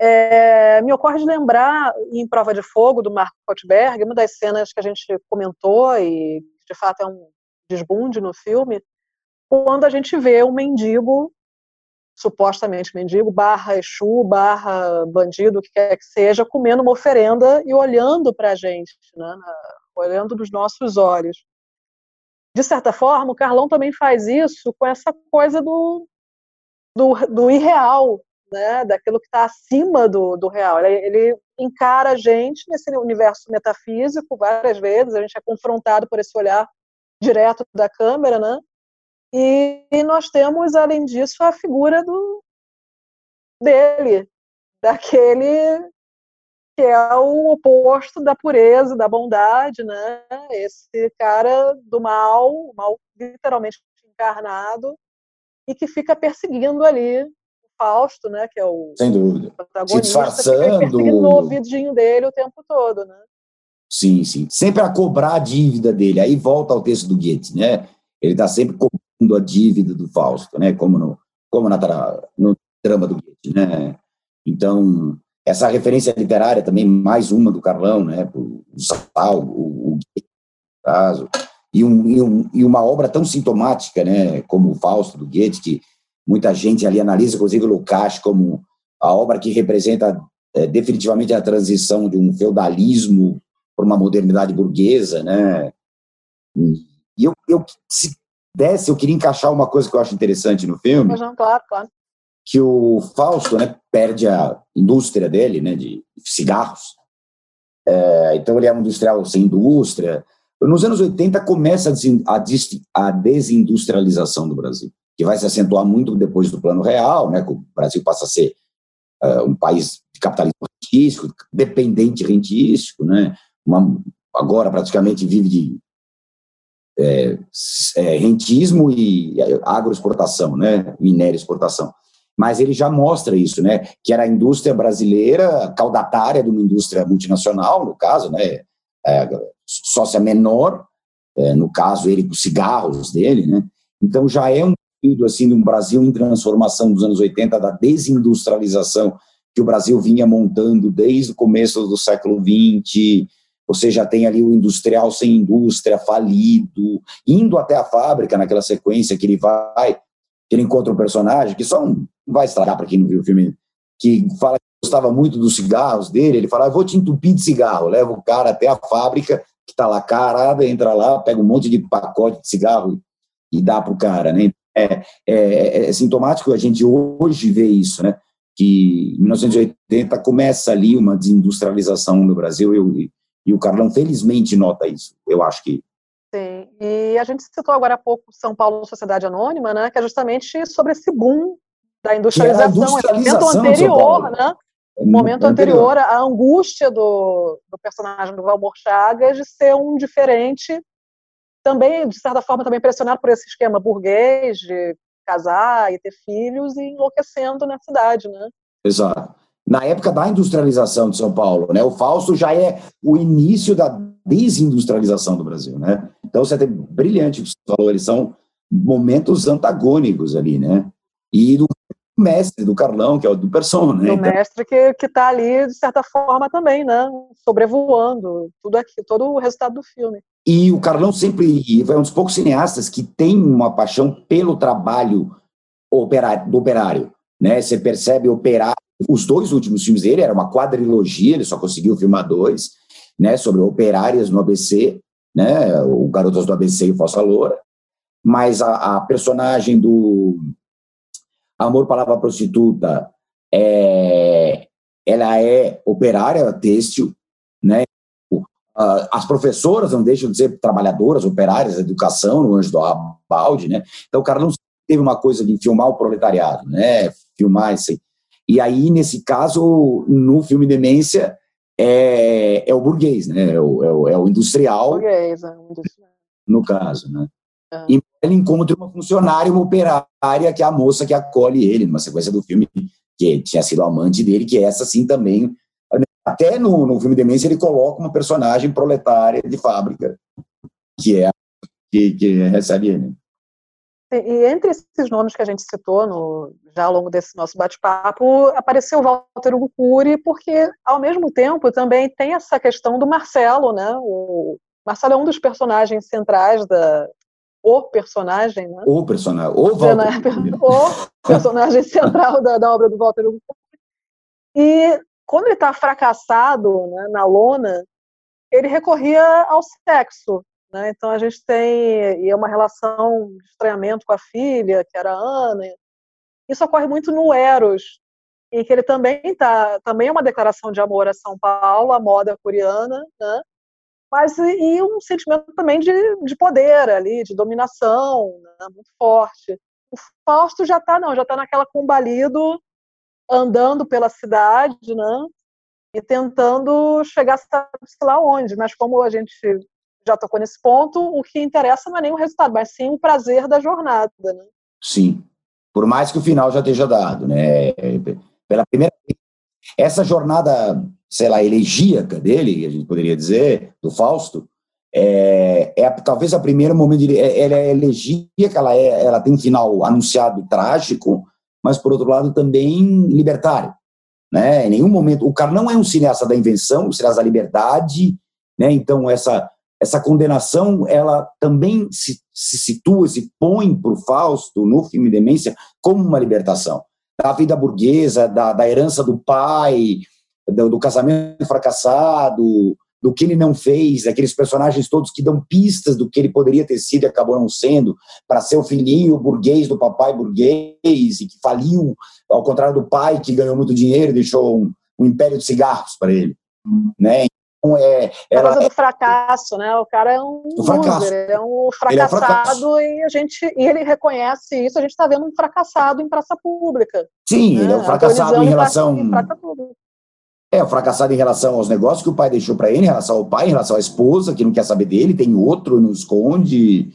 É, me ocorre de lembrar, em Prova de Fogo, do Marco Kotberg, uma das cenas que a gente comentou, e de fato é um desbunde no filme, quando a gente vê um mendigo, supostamente mendigo, barra Exu, barra bandido, o que quer que seja, comendo uma oferenda e olhando para a gente, né, olhando nos nossos olhos. De certa forma, o Carlão também faz isso com essa coisa do, do, do irreal, né, daquilo que está acima do, do real. Ele, ele, encara a gente nesse universo metafísico várias vezes, a gente é confrontado por esse olhar direto da câmera, né? E, e nós temos, além disso, a figura do dele, daquele que é o oposto da pureza, da bondade, né? Esse cara do mal, mal literalmente encarnado, e que fica perseguindo ali Fausto, né, que é o Sem dúvida. protagonista, Se disfarçando. no ouvidinho dele o tempo todo, né? Sim, sim. Sempre a cobrar a dívida dele. Aí volta ao texto do Goethe, né? Ele está sempre cobrando a dívida do Fausto, né? Como no, como na, no drama do Goethe, né? Então, essa referência literária também, mais uma do Carlão, né? O Sal, o, o caso, e, um, e, um, e, uma obra tão sintomática, né? Como o Fausto do Goethe, que muita gente ali analisa, inclusive o Lukács, como a obra que representa é, definitivamente a transição de um feudalismo para uma modernidade burguesa, né? E eu, eu, se desse, eu queria encaixar uma coisa que eu acho interessante no filme. Não, claro, claro. Que o Fausto, né, perde a indústria dele, né, de cigarros. É, então ele é um industrial sem indústria. Nos anos 80 começa a, a desindustrialização do Brasil, que vai se acentuar muito depois do Plano Real, né, que o Brasil passa a ser uh, um país de capitalismo rentístico, dependente rentístico, né, uma, agora praticamente vive de é, é, rentismo e agroexportação, né, minério exportação. Mas ele já mostra isso, né, que era a indústria brasileira caudatária de uma indústria multinacional, no caso, né, é, sócia menor, é, no caso ele com cigarros dele, né, então já é um período assim de um Brasil em transformação dos anos 80, da desindustrialização que o Brasil vinha montando desde o começo do século 20, você já tem ali o industrial sem indústria, falido, indo até a fábrica naquela sequência que ele vai, que ele encontra um personagem que só não vai estragar para quem não viu o filme, que fala que gostava muito dos cigarros dele, ele fala, ah, vou te entupir de cigarro, leva o cara até a fábrica, que está lá carada, entra lá, pega um monte de pacote de cigarro e dá para o cara, né? É, é, é, sintomático a gente hoje vê isso, né? Que em 1980 começa ali uma desindustrialização no Brasil, eu, e o Carlão, felizmente, nota isso. Eu acho que. Sim, e a gente citou agora há pouco São Paulo Sociedade Anônima, né, que é justamente sobre esse boom da industrialização, industrialização momento anterior, né? É momento anterior, à angústia do, do personagem do Valmor Chagas de ser um diferente, também, de certa forma, também pressionado por esse esquema burguês de casar e ter filhos e enlouquecendo na cidade, né? Exato na época da industrialização de São Paulo, né? O Fausto já é o início da desindustrialização do Brasil, né? Então você tem brilhante que você falou, eles são momentos antagônicos ali, né? E do mestre, do Carlão, que é o do Persona, né? Do então, mestre que que está ali de certa forma também, né? Sobrevoando tudo aqui, todo o resultado do filme. E o Carlão sempre é um dos poucos cineastas que tem uma paixão pelo trabalho operário, do operário, né? Você percebe operário os dois últimos filmes dele era uma quadrilogia, ele só conseguiu filmar dois, né, sobre operárias no ABC, né, o Garotas do ABC e o Falsa Loura, mas a, a, personagem do Amor, Palavra Prostituta, é, ela é operária têxtil, né, as professoras não deixam de ser trabalhadoras, operárias, educação, no Anjo do Balde, né, então o cara não teve uma coisa de filmar o proletariado, né, filmar esse e aí, nesse caso, no filme Demência, é, é o burguês, né? É o, é o, é o industrial. Burguês, é industrial. No caso, né? É. E ele encontra uma funcionária, uma operária, que é a moça que acolhe ele, numa sequência do filme, que tinha sido amante dele, que essa sim também. Até no, no filme Demência ele coloca uma personagem proletária de fábrica, que é que, que recebe ele. E entre esses nomes que a gente citou no, já ao longo desse nosso bate-papo, apareceu o Walter Hugo Cury, porque, ao mesmo tempo, também tem essa questão do Marcelo, né? O Marcelo é um dos personagens centrais da... O personagem, né? O personagem, o Walter O personagem central da, da obra do Walter Hugo Cury. E quando ele está fracassado né, na lona, ele recorria ao sexo, né? Então a gente tem e é uma relação de estranhamento com a filha, que era a Ana. Isso ocorre muito no Eros, em que ele também tá, também é uma declaração de amor a São Paulo, a moda coreana, né? Mas e um sentimento também de, de poder ali, de dominação, né? muito forte. O Fausto já está não, já está naquela combalido andando pela cidade, né? E tentando chegar sei lá onde, mas como a gente já tocou nesse ponto, o que interessa não é nem o resultado, mas sim o prazer da jornada. Né? Sim. Por mais que o final já esteja dado, né? Pela primeira vez essa jornada, sei lá, elegíaca dele, a gente poderia dizer, do Fausto, é, é talvez a primeiro momento de, é, ela é elegíaca, ela, é, ela tem um final anunciado trágico, mas por outro lado também libertário, né? Em nenhum momento o cara não é um cineasta da invenção, um cineasta da liberdade, né? Então essa essa condenação ela também se, se situa, se põe para o Fausto no filme Demência como uma libertação da vida burguesa, da, da herança do pai, do, do, casamento fracassado, do que ele não fez, aqueles personagens todos que dão pistas do que ele poderia ter sido e acabou não sendo, para ser o filhinho burguês do papai burguês e que faliu, ao contrário do pai que ganhou muito dinheiro e deixou um, um império de cigarros para ele, né? Então, é, ela, coisa do fracasso, né? O cara é um loser, é um fracassado é e a gente e ele reconhece isso. A gente está vendo um fracassado em praça pública. Sim, né? ele é um fracassado em relação. É, fracassado em relação aos negócios que o pai deixou para ele, em relação ao pai, em relação à esposa, que não quer saber dele, tem outro, não esconde.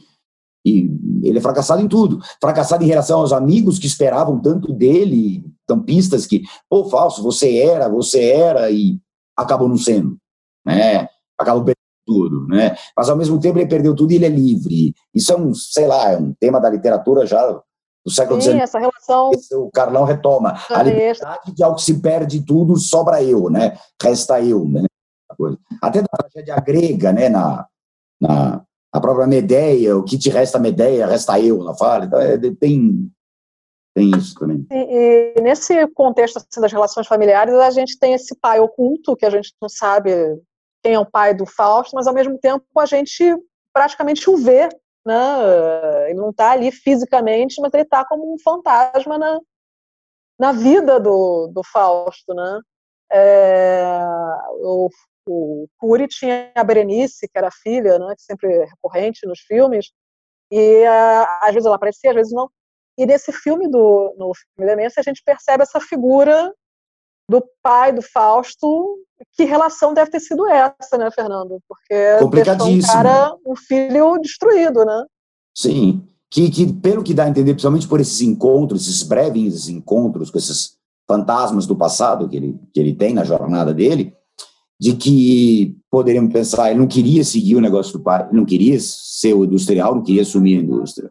E ele é fracassado em tudo. Fracassado em relação aos amigos que esperavam tanto dele, tampistas que, pô, falso, você era, você era, e acabou não sendo né? Acabou perdendo tudo, né? Mas ao mesmo tempo ele perdeu tudo e ele é livre. Isso é um, sei lá, é um tema da literatura já do século XIX. essa relação. O Carlão retoma. A liberdade de algo que se perde tudo, sobra eu, né? Resta eu, né? Até da tragédia grega, né? Na, na a própria Medeia, o que te resta Medeia, resta eu, na fala. Então, é, tem, tem isso também. E, e, nesse contexto assim, das relações familiares, a gente tem esse pai oculto, que a gente não sabe quem é o pai do Fausto, mas ao mesmo tempo a gente praticamente o vê, né? Ele não está ali fisicamente, mas ele está como um fantasma na, na vida do, do Fausto, né? É, o, o Cury tinha a Berenice, que era filha, né, que sempre é recorrente nos filmes, e às vezes ela aparecia, às vezes não. E nesse filme do no filme Demência, a gente percebe essa figura do pai do Fausto, que relação deve ter sido essa, né, Fernando? Porque deixou um cara, um filho destruído, né? Sim, que, que pelo que dá a entender, principalmente por esses encontros, esses breves encontros com esses fantasmas do passado que ele, que ele tem na jornada dele, de que poderíamos pensar, ele não queria seguir o negócio do pai, não queria ser o industrial, não queria assumir a indústria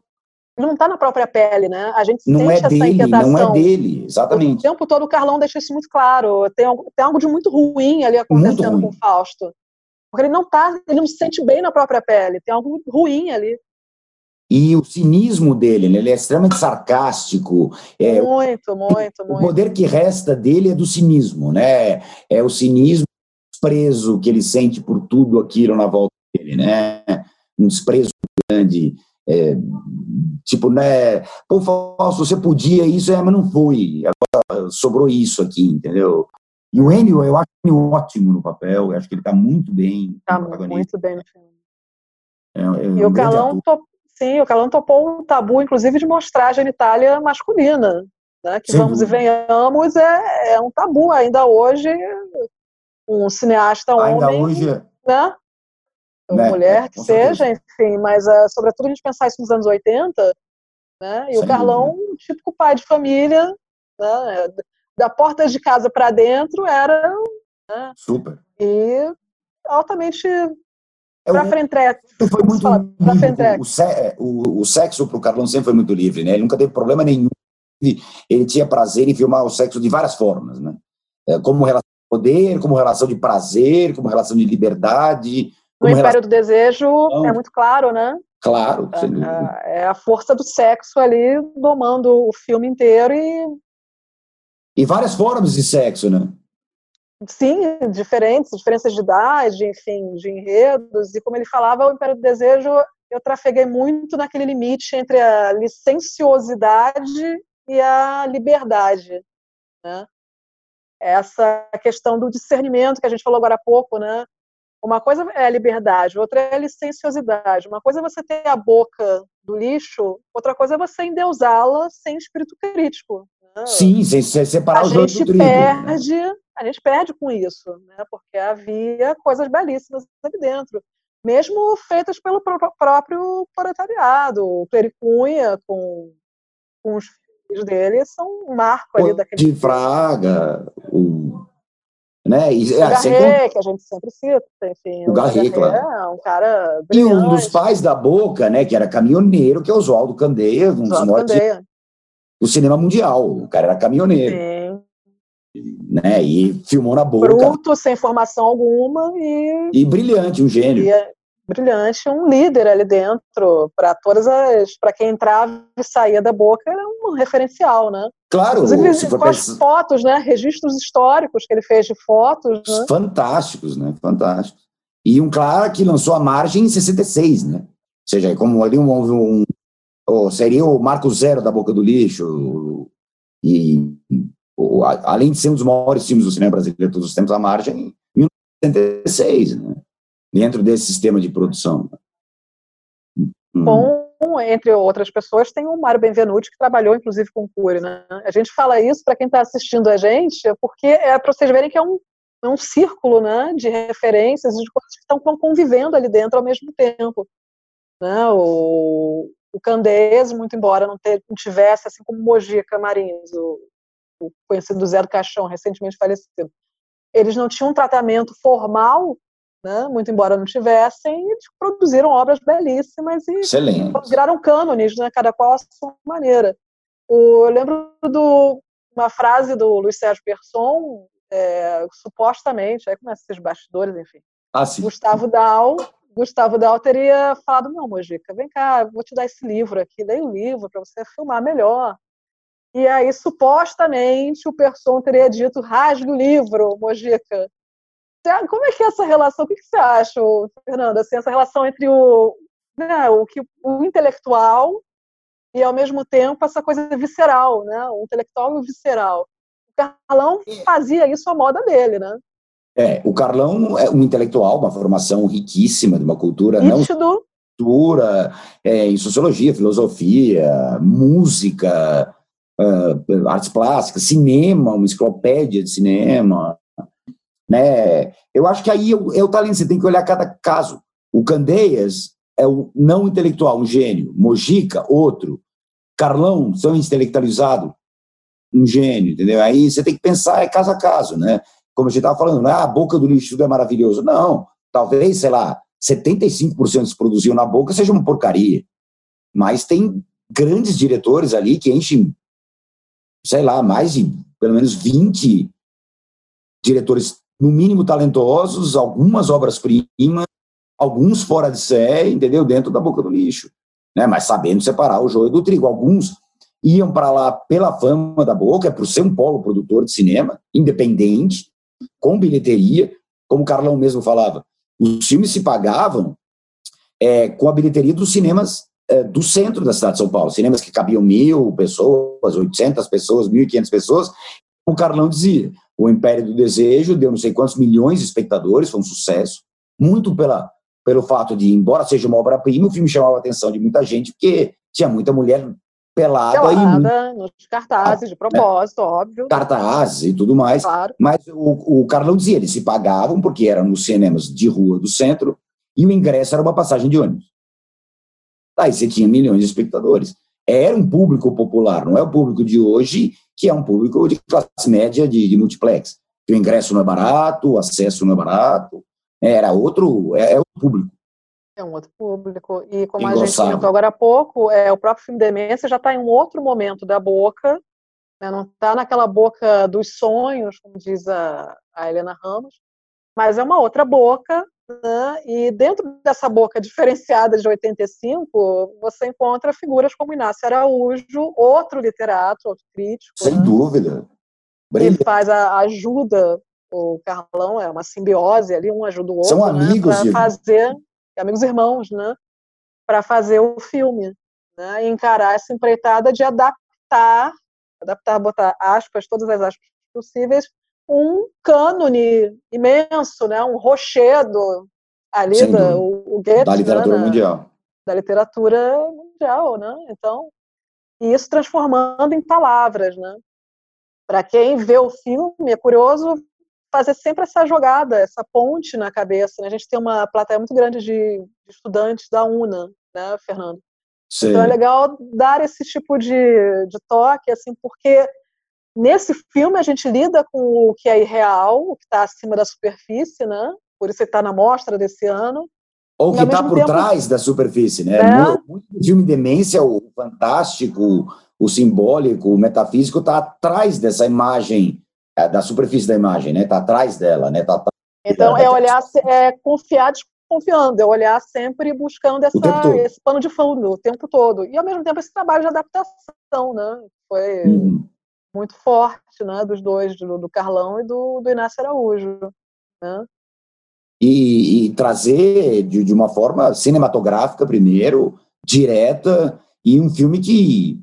não está na própria pele, né? A gente não sente é essa dele, inquietação. Não é dele, exatamente. O tempo todo o Carlão deixa isso muito claro. Tem, tem algo de muito ruim ali acontecendo ruim. com o Fausto. Porque ele não tá, ele não se sente bem na própria pele. Tem algo ruim ali. E o cinismo dele, né? ele é extremamente sarcástico. É, muito, muito, muito. O poder que resta dele é do cinismo, né? É o cinismo preso que ele sente por tudo aquilo na volta dele, né? Um desprezo grande. É, tipo, né? Pô, Fausto, você podia isso, é, mas não foi. Agora sobrou isso aqui, entendeu? E o Enio, eu acho ele ótimo no papel, eu acho que ele está muito bem. Está muito bem no filme. É, é e um o Calão top, sim, o Calão topou o tabu, inclusive, de mostrar a genitália masculina. Né, que Sem vamos dúvida. e venhamos, é, é um tabu ainda hoje. Um cineasta ainda homem. Hoje, né? Né? mulher que seja, enfim, mas uh, sobretudo a gente pensar isso nos anos 80, né? E Sem o Carlão, dúvida. típico pai de família, né? Da porta de casa para dentro era né? super e altamente é, para frente. Foi muito o, o, o sexo para o Carlão sempre foi muito livre, né? Ele nunca teve problema nenhum. Ele tinha prazer em filmar o sexo de várias formas, né? É, como relação de poder, como relação de prazer, como relação de liberdade, no Império relação... do Desejo é muito claro, né? Claro. É, é a força do sexo ali domando o filme inteiro e. E várias formas de sexo, né? Sim, diferentes, diferenças de idade, enfim, de enredos. E como ele falava, o Império do Desejo, eu trafeguei muito naquele limite entre a licenciosidade e a liberdade, né? Essa questão do discernimento que a gente falou agora há pouco, né? Uma coisa é a liberdade, outra é a licenciosidade. Uma coisa é você ter a boca do lixo, outra coisa é você endeusá-la sem espírito crítico. Né? Sim, sem separar a os dois do trigo. Perde, a gente perde com isso, né? porque havia coisas belíssimas ali dentro, mesmo feitas pelo próprio proletariado. O Clericunha, com, com os filhos dele, são um marco ali daquele. De Fraga, o Né? E, o é, Garret, que a gente sempre cita, enfim. O, o Garret, claro. É um cara. E um dos pais da Boca, né, que era caminhoneiro, que é Oswaldo Candeia, um dos maiores do cinema mundial. O cara era caminhoneiro. Sim. Né, e filmou na Boca. Bruto, sem formação alguma e... E brilhante, um gênio. E, brilhante, um líder ali dentro para todas as, para quem entrava e saía da boca era um referencial, né? Claro, Inclusive, com as fotos, né? Registros históricos que ele fez de fotos, né? fantásticos, né? Fantásticos. E um cara que lançou a margem em 66, né? Ou seja, como ali um, um, um seria o Marco Zero da Boca do Lixo e o, além de ser um dos maiores filmes do cinema brasileiro todos os tempos, a margem em 1976, né? Dentro desse sistema de produção. Bom, entre outras pessoas, tem o Mário Benvenuti, que trabalhou, inclusive, com o Cury. Né? A gente fala isso para quem está assistindo a gente, porque é para vocês verem que é um, é um círculo né, de referências, de coisas que estão convivendo ali dentro ao mesmo tempo. Né? O, o Candês, muito embora não, ter, não tivesse, assim como Mojica Marins, o, o conhecido Zé do Caixão, recentemente falecido, eles não tinham um tratamento formal né? muito embora não tivessem, eles produziram obras belíssimas e Excelente. viraram cânones, né? cada qual a sua maneira. O, eu lembro de uma frase do Luiz Sérgio Persson, é, supostamente, aí começa esses bastidores, enfim. Ah. Gustavo Dal, Gustavo Dal teria falado, não, Mojica, vem cá, vou te dar esse livro aqui, dei o um livro para você filmar melhor. E aí, supostamente, o Persson teria dito, rasgue o livro, Mojica. Como é que é essa relação? O que você acha, Fernanda? Assim, essa relação entre o, né, o, que, o intelectual e, ao mesmo tempo, essa coisa visceral, né? O intelectual e o visceral. O Carlão é. fazia isso à moda dele, né? É, o Carlão é um intelectual, uma formação riquíssima, de uma cultura Nítido. não cultura é, em sociologia, filosofia, música, uh, artes plásticas, cinema, uma enciclopédia de cinema, né? Eu acho que aí é o, talento, você tem que olhar cada caso. O Candeias é o não intelectual, um gênio. Mojica, outro. Carlão, são intelectualizado, um gênio, entendeu? Aí você tem que pensar, é caso a caso, né? Como a gente estava falando, ah, a boca do lixo é maravilhoso. Não, talvez, sei lá, 75% se produziu na boca seja uma porcaria. Mas tem grandes diretores ali que enchem, sei lá, mais de pelo menos 20 diretores no mínimo talentosos, algumas obras-primas, alguns fora de série, entendeu? Dentro da boca do lixo, né? Mas sabendo separar o joio do trigo. Alguns iam para lá pela fama da boca, é por ser um polo produtor de cinema, independente, com bilheteria, como o Carlão mesmo falava. Os filmes se pagavam é, com a bilheteria dos cinemas é, do centro da cidade de São Paulo, cinemas que cabiam mil pessoas, 800 pessoas, 1.500 pessoas. O Carlão dizia: o Império do Desejo deu não sei quantos milhões de espectadores, foi um sucesso, muito pela, pelo fato de, embora seja uma obra-prima, o filme chamava a atenção de muita gente, porque tinha muita mulher pelada, pelada e nos cartazes, de propósito, né? óbvio. Cartazes e tudo mais. Claro. Mas o, o Carlão dizia, eles se pagavam, porque eram nos cinemas de rua do centro, e o ingresso era uma passagem de ônibus. Aí você tinha milhões de espectadores. Era um público popular, não é o público de hoje, que é um público de classe média de, de multiplex. o ingresso não é barato, o acesso não é barato. Era outro, é, é outro público. É um outro público. E como a gente comentou agora há pouco, é, o próprio filme Demência já está em um outro momento da boca, né, não está naquela boca dos sonhos, como diz a, a Helena Ramos, mas é uma outra boca né? E dentro dessa boca diferenciada de 85, você encontra figuras como Inácio Araújo, outro literato, outro crítico. Sem né? dúvida. Ele faz a ajuda, o Carlão é uma simbiose ali, um ajuda o outro. São né? amigos, né? fazer amigos irmãos, né? Para fazer o filme, né? E encarar essa empreitada de adaptar, adaptar, botar aspas, todas as aspas possíveis, um cânone imenso, né? um rochedo ali da, o, o Goethe, da literatura né? mundial. Da literatura mundial, né? Então, e isso transformando em palavras, né? Para quem vê o filme, é curioso fazer sempre essa jogada, essa ponte na cabeça. Né? A gente tem uma plateia muito grande de, estudantes da UNA, né, Fernando? Sim. Então é legal dar esse tipo de, de toque, assim, porque nesse filme a gente lida com o que é irreal, o que está acima da superfície, né? Por isso ele está na mostra desse ano. Ou que está por tempo... trás da superfície, né? É. Muito, filme Demência, o fantástico, o simbólico, o metafísico está atrás dessa imagem, é, da superfície da imagem, né? Está atrás dela, né? Tá, então é olhar, é confiar desconfiando, é olhar sempre buscando essa, esse pano de fundo o tempo todo e ao mesmo tempo esse trabalho de adaptação, né? Foi uhum. Muito forte, né? Dos dois, do, do Carlão e do, do Inácio Araújo, né? e, e trazer de, de, uma forma cinematográfica primeiro, direta, e um filme que,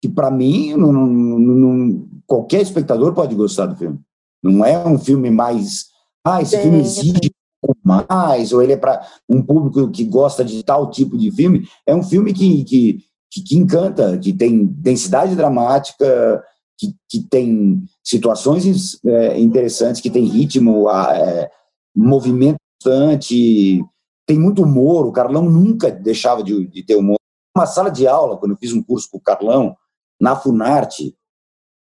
que para mim, não, não, não, qualquer espectador pode gostar do filme. Não é um filme mais. Ah, esse Sim. filme exige mais, ou ele é para um público que gosta de tal tipo de filme. É um filme que, que, que, que encanta, que tem densidade dramática, que, que tem situações é, interessantes, que tem ritmo. É, movimento tem muito humor. O Carlão nunca deixava de, de, ter humor. Uma sala de aula, quando eu fiz um curso com o Carlão, na Funarte,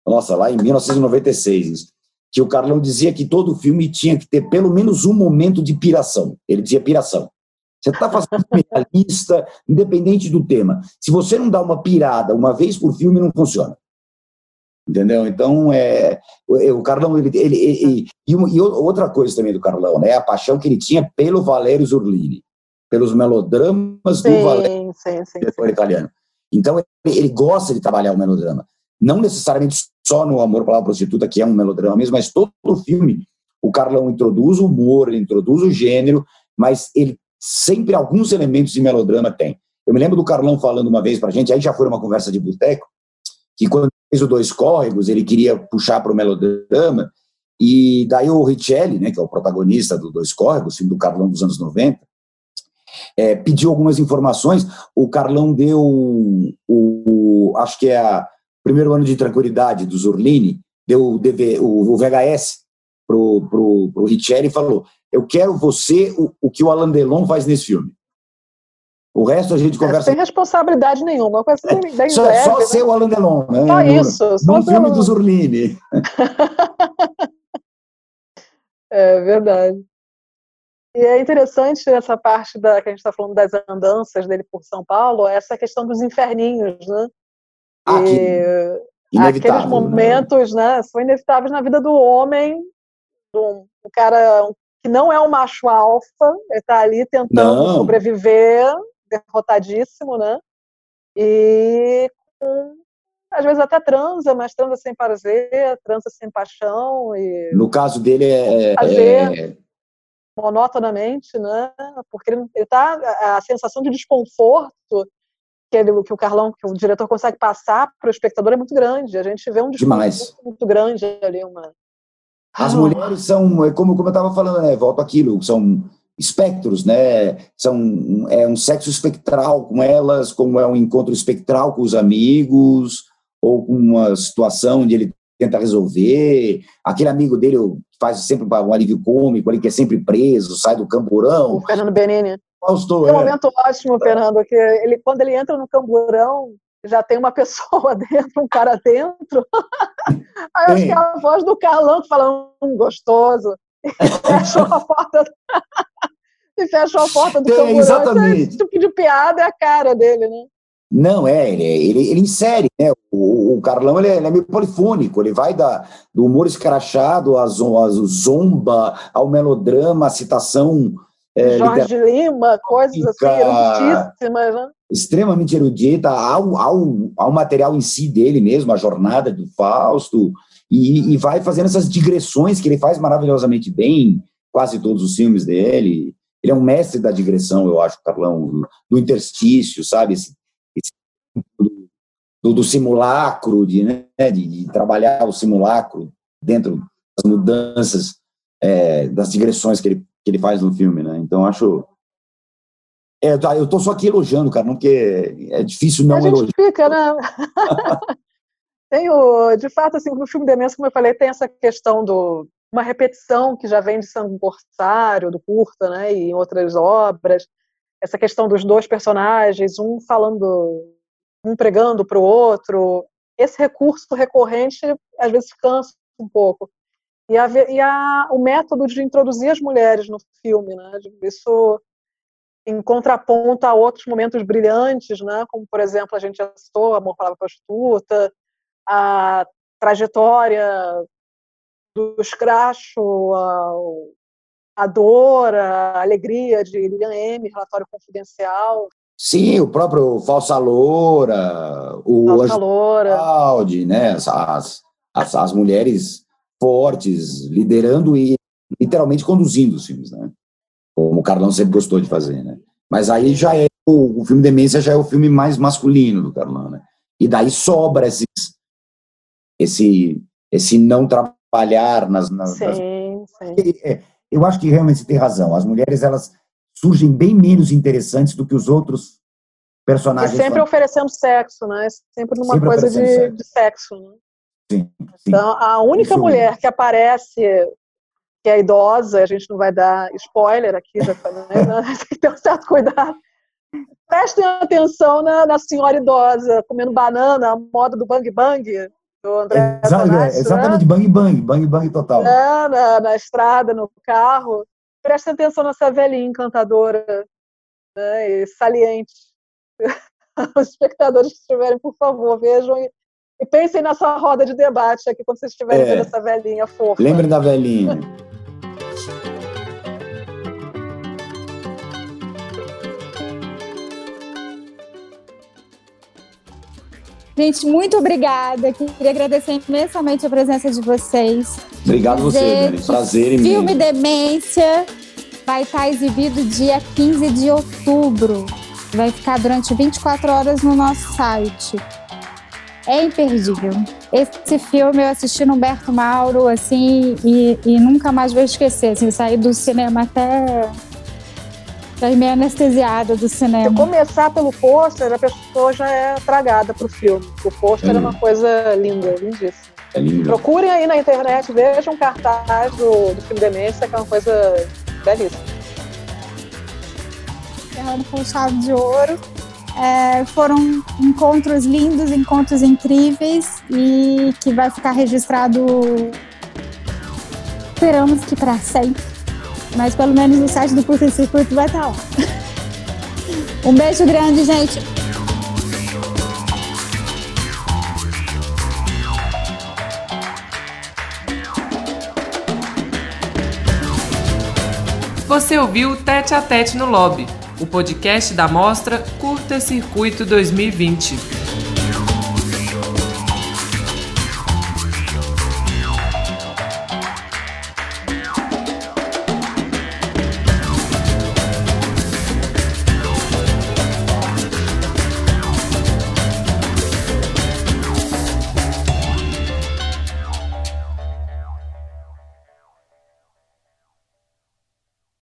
nossa, lá em 1996, que o Carlão dizia que todo filme tinha que ter pelo menos um momento de piração. Ele dizia piração. Você está fazendo uma lista, independente do tema. Se você não dá uma pirada uma vez por filme, não funciona entendeu? Então, é, o, Carlão, ele, ele, ele e, e, outra coisa também do Carlão, né, a paixão que ele tinha pelo Valério Zurlini, pelos melodramas sim, do Valério, sim, sim, diretor italiano. Então, ele, ele, gosta de trabalhar o melodrama. Não necessariamente só no Amor pela Prostituta, que é um melodrama mesmo, mas todo o filme, o Carlão introduz o humor, ele introduz o gênero, mas ele sempre alguns elementos de melodrama tem. Eu me lembro do Carlão falando uma vez pra gente, aí já foi uma conversa de boteco, que quando fez o Dois Córregos, ele queria puxar para o melodrama, e daí o Richelli, né, que é o protagonista do Dois Córregos, filme do Carlão dos anos 90, é, pediu algumas informações, o Carlão deu o, o acho que é o primeiro ano de tranquilidade do Zurlini, deu o, DV, o, o VHS pro, pro, pro Richelli e falou, eu quero você o, o que o Alain Delon faz nesse filme. O resto a gente conversa. sem responsabilidade nenhuma, é, só, leve, só né? ser o Alain Delon, né? Só isso. Só no filme do Zurlini. é verdade. E é interessante essa parte da que a gente está falando das andanças dele por São Paulo, essa questão dos inferninhos, né? Ah, e, aqueles né? momentos, né? né? São inevitáveis na vida do homem, do um cara que não é um macho alfa, ele está ali tentando não. sobreviver derrotadíssimo, né? E às vezes até transa, mas transa sem prazer, transa sem paixão. E no caso dele é, fazer é... monotonamente, né? Porque ele está a sensação de desconforto que, ele, que o Carlão, que o diretor consegue passar para o espectador é muito grande. A gente vê um desconforto Demais. muito grande ali, uma as mulheres são, é como, como eu estava falando, né? Volto aquilo, são espectros, né? São é um sexo espectral com elas, como é um encontro espectral com os amigos, ou com uma situação onde ele tenta resolver. Aquele amigo dele faz sempre um alívio cômico, ele que é sempre preso, sai do camburão. O Fernando Benini. Gostou, tem um é. momento ótimo, Fernando, que ele, quando ele entra no camburão, já tem uma pessoa dentro, um cara dentro. Aí eu acho que é a voz do Carlão falando um gostoso. Fechou a porta e fechou a porta do Tem, camburão. Exatamente. Esse tipo de piada é a cara dele, né? Não, é, ele, ele, ele insere, né? O, o Carlão ele é, ele é, meio polifônico, ele vai da, do humor escrachado, a, zomba, ao melodrama, a citação. É, Jorge Lima, coisas assim, eruditíssimas, né? Extremamente erudita, ao, ao, ao material em si dele mesmo, a jornada do Fausto, e, e vai fazendo essas digressões que ele faz maravilhosamente bem, quase todos os filmes dele. Ele é um mestre da digressão, eu acho, Carlão, do, interstício, sabe? Esse, esse do, do, simulacro, de, né? de, de, trabalhar o simulacro dentro das mudanças, é, das digressões que ele, que ele faz no filme, né? Então, acho. É, eu tô só aqui elogiando, cara, porque é difícil não elogiar. A gente fica, né? tem o, de fato, assim, no filme Demência, como eu falei, tem essa questão do uma repetição que já vem de Sangue Corsário, do Curta, né, e em outras obras, essa questão dos dois personagens, um falando, um pregando para o outro, esse recurso recorrente às vezes cansa um pouco. E, a, e a, o método de introduzir as mulheres no filme, né? Isso em contraponto a outros momentos brilhantes, né? Como por exemplo a gente já citou, Amor Palavra Prostituta, a trajetória do escracho, a, a dor, a alegria de Lilian M, Relatório Confidencial. Sim, o próprio Falsa Loura, o Loura. Aldi, né? As, as, as mulheres fortes, liderando e literalmente conduzindo os filmes, né? Como o Carlão sempre gostou de fazer, né? Mas aí já é o, o filme Demência já é o filme mais masculino do Carlão, né? E daí sobra esses, esse esse não trabalhar nas, nas, sim, nas... sim. É, eu acho que realmente você tem razão. As mulheres elas surgem bem menos interessantes do que os outros personagens. E sempre oferecendo sexo, né? Sempre numa sempre coisa de sexo. de sexo. Né? Sim, sim, Então, a única Isso mulher mesmo. que aparece que é idosa, a gente não vai dar spoiler aqui, já falei, né? tem que ter um certo cuidado. Prestem atenção na, na senhora idosa comendo banana, a moda do bang bang, do André Exa Bonatti, é, Exatamente, né? bang bang, bang bang total. É, na, na estrada, no carro. Prestem atenção nessa velhinha encantadora né, e saliente. Os espectadores que estiverem, por favor, vejam e, e, pensem nessa roda de debate aqui quando vocês estiverem é. vendo essa velhinha fofa. Lembrem da velhinha. Gente, muito obrigada. Queria agradecer imensamente a presença de vocês. Obrigado você, Dani. Prazer imenso. Filme Demência vai estar exibido dia 15 de outubro. Vai ficar durante 24 horas no nosso site. É imperdível. Esse filme eu assisti no Humberto Mauro, assim, e, e nunca mais vou esquecer. Assim, saí do cinema até Saí meio anestesiada do cinema. Se começar pelo pôster, a pessoa já é tragada pro filme. O pôster é, é uma coisa linda, lindíssima. É lindo. Procurem aí na internet, vejam um cartaz do, do filme Demência, que é uma coisa belíssima. Encerrando com chave de ouro. É, foram encontros lindos, encontros incríveis e que vai ficar registrado, esperamos que para sempre mas pelo menos no site do Curta Circuito vai estar lá. Um beijo grande, gente. Você ouviu Tete a Tete no Lobby, o podcast da mostra Curta Circuito 2020.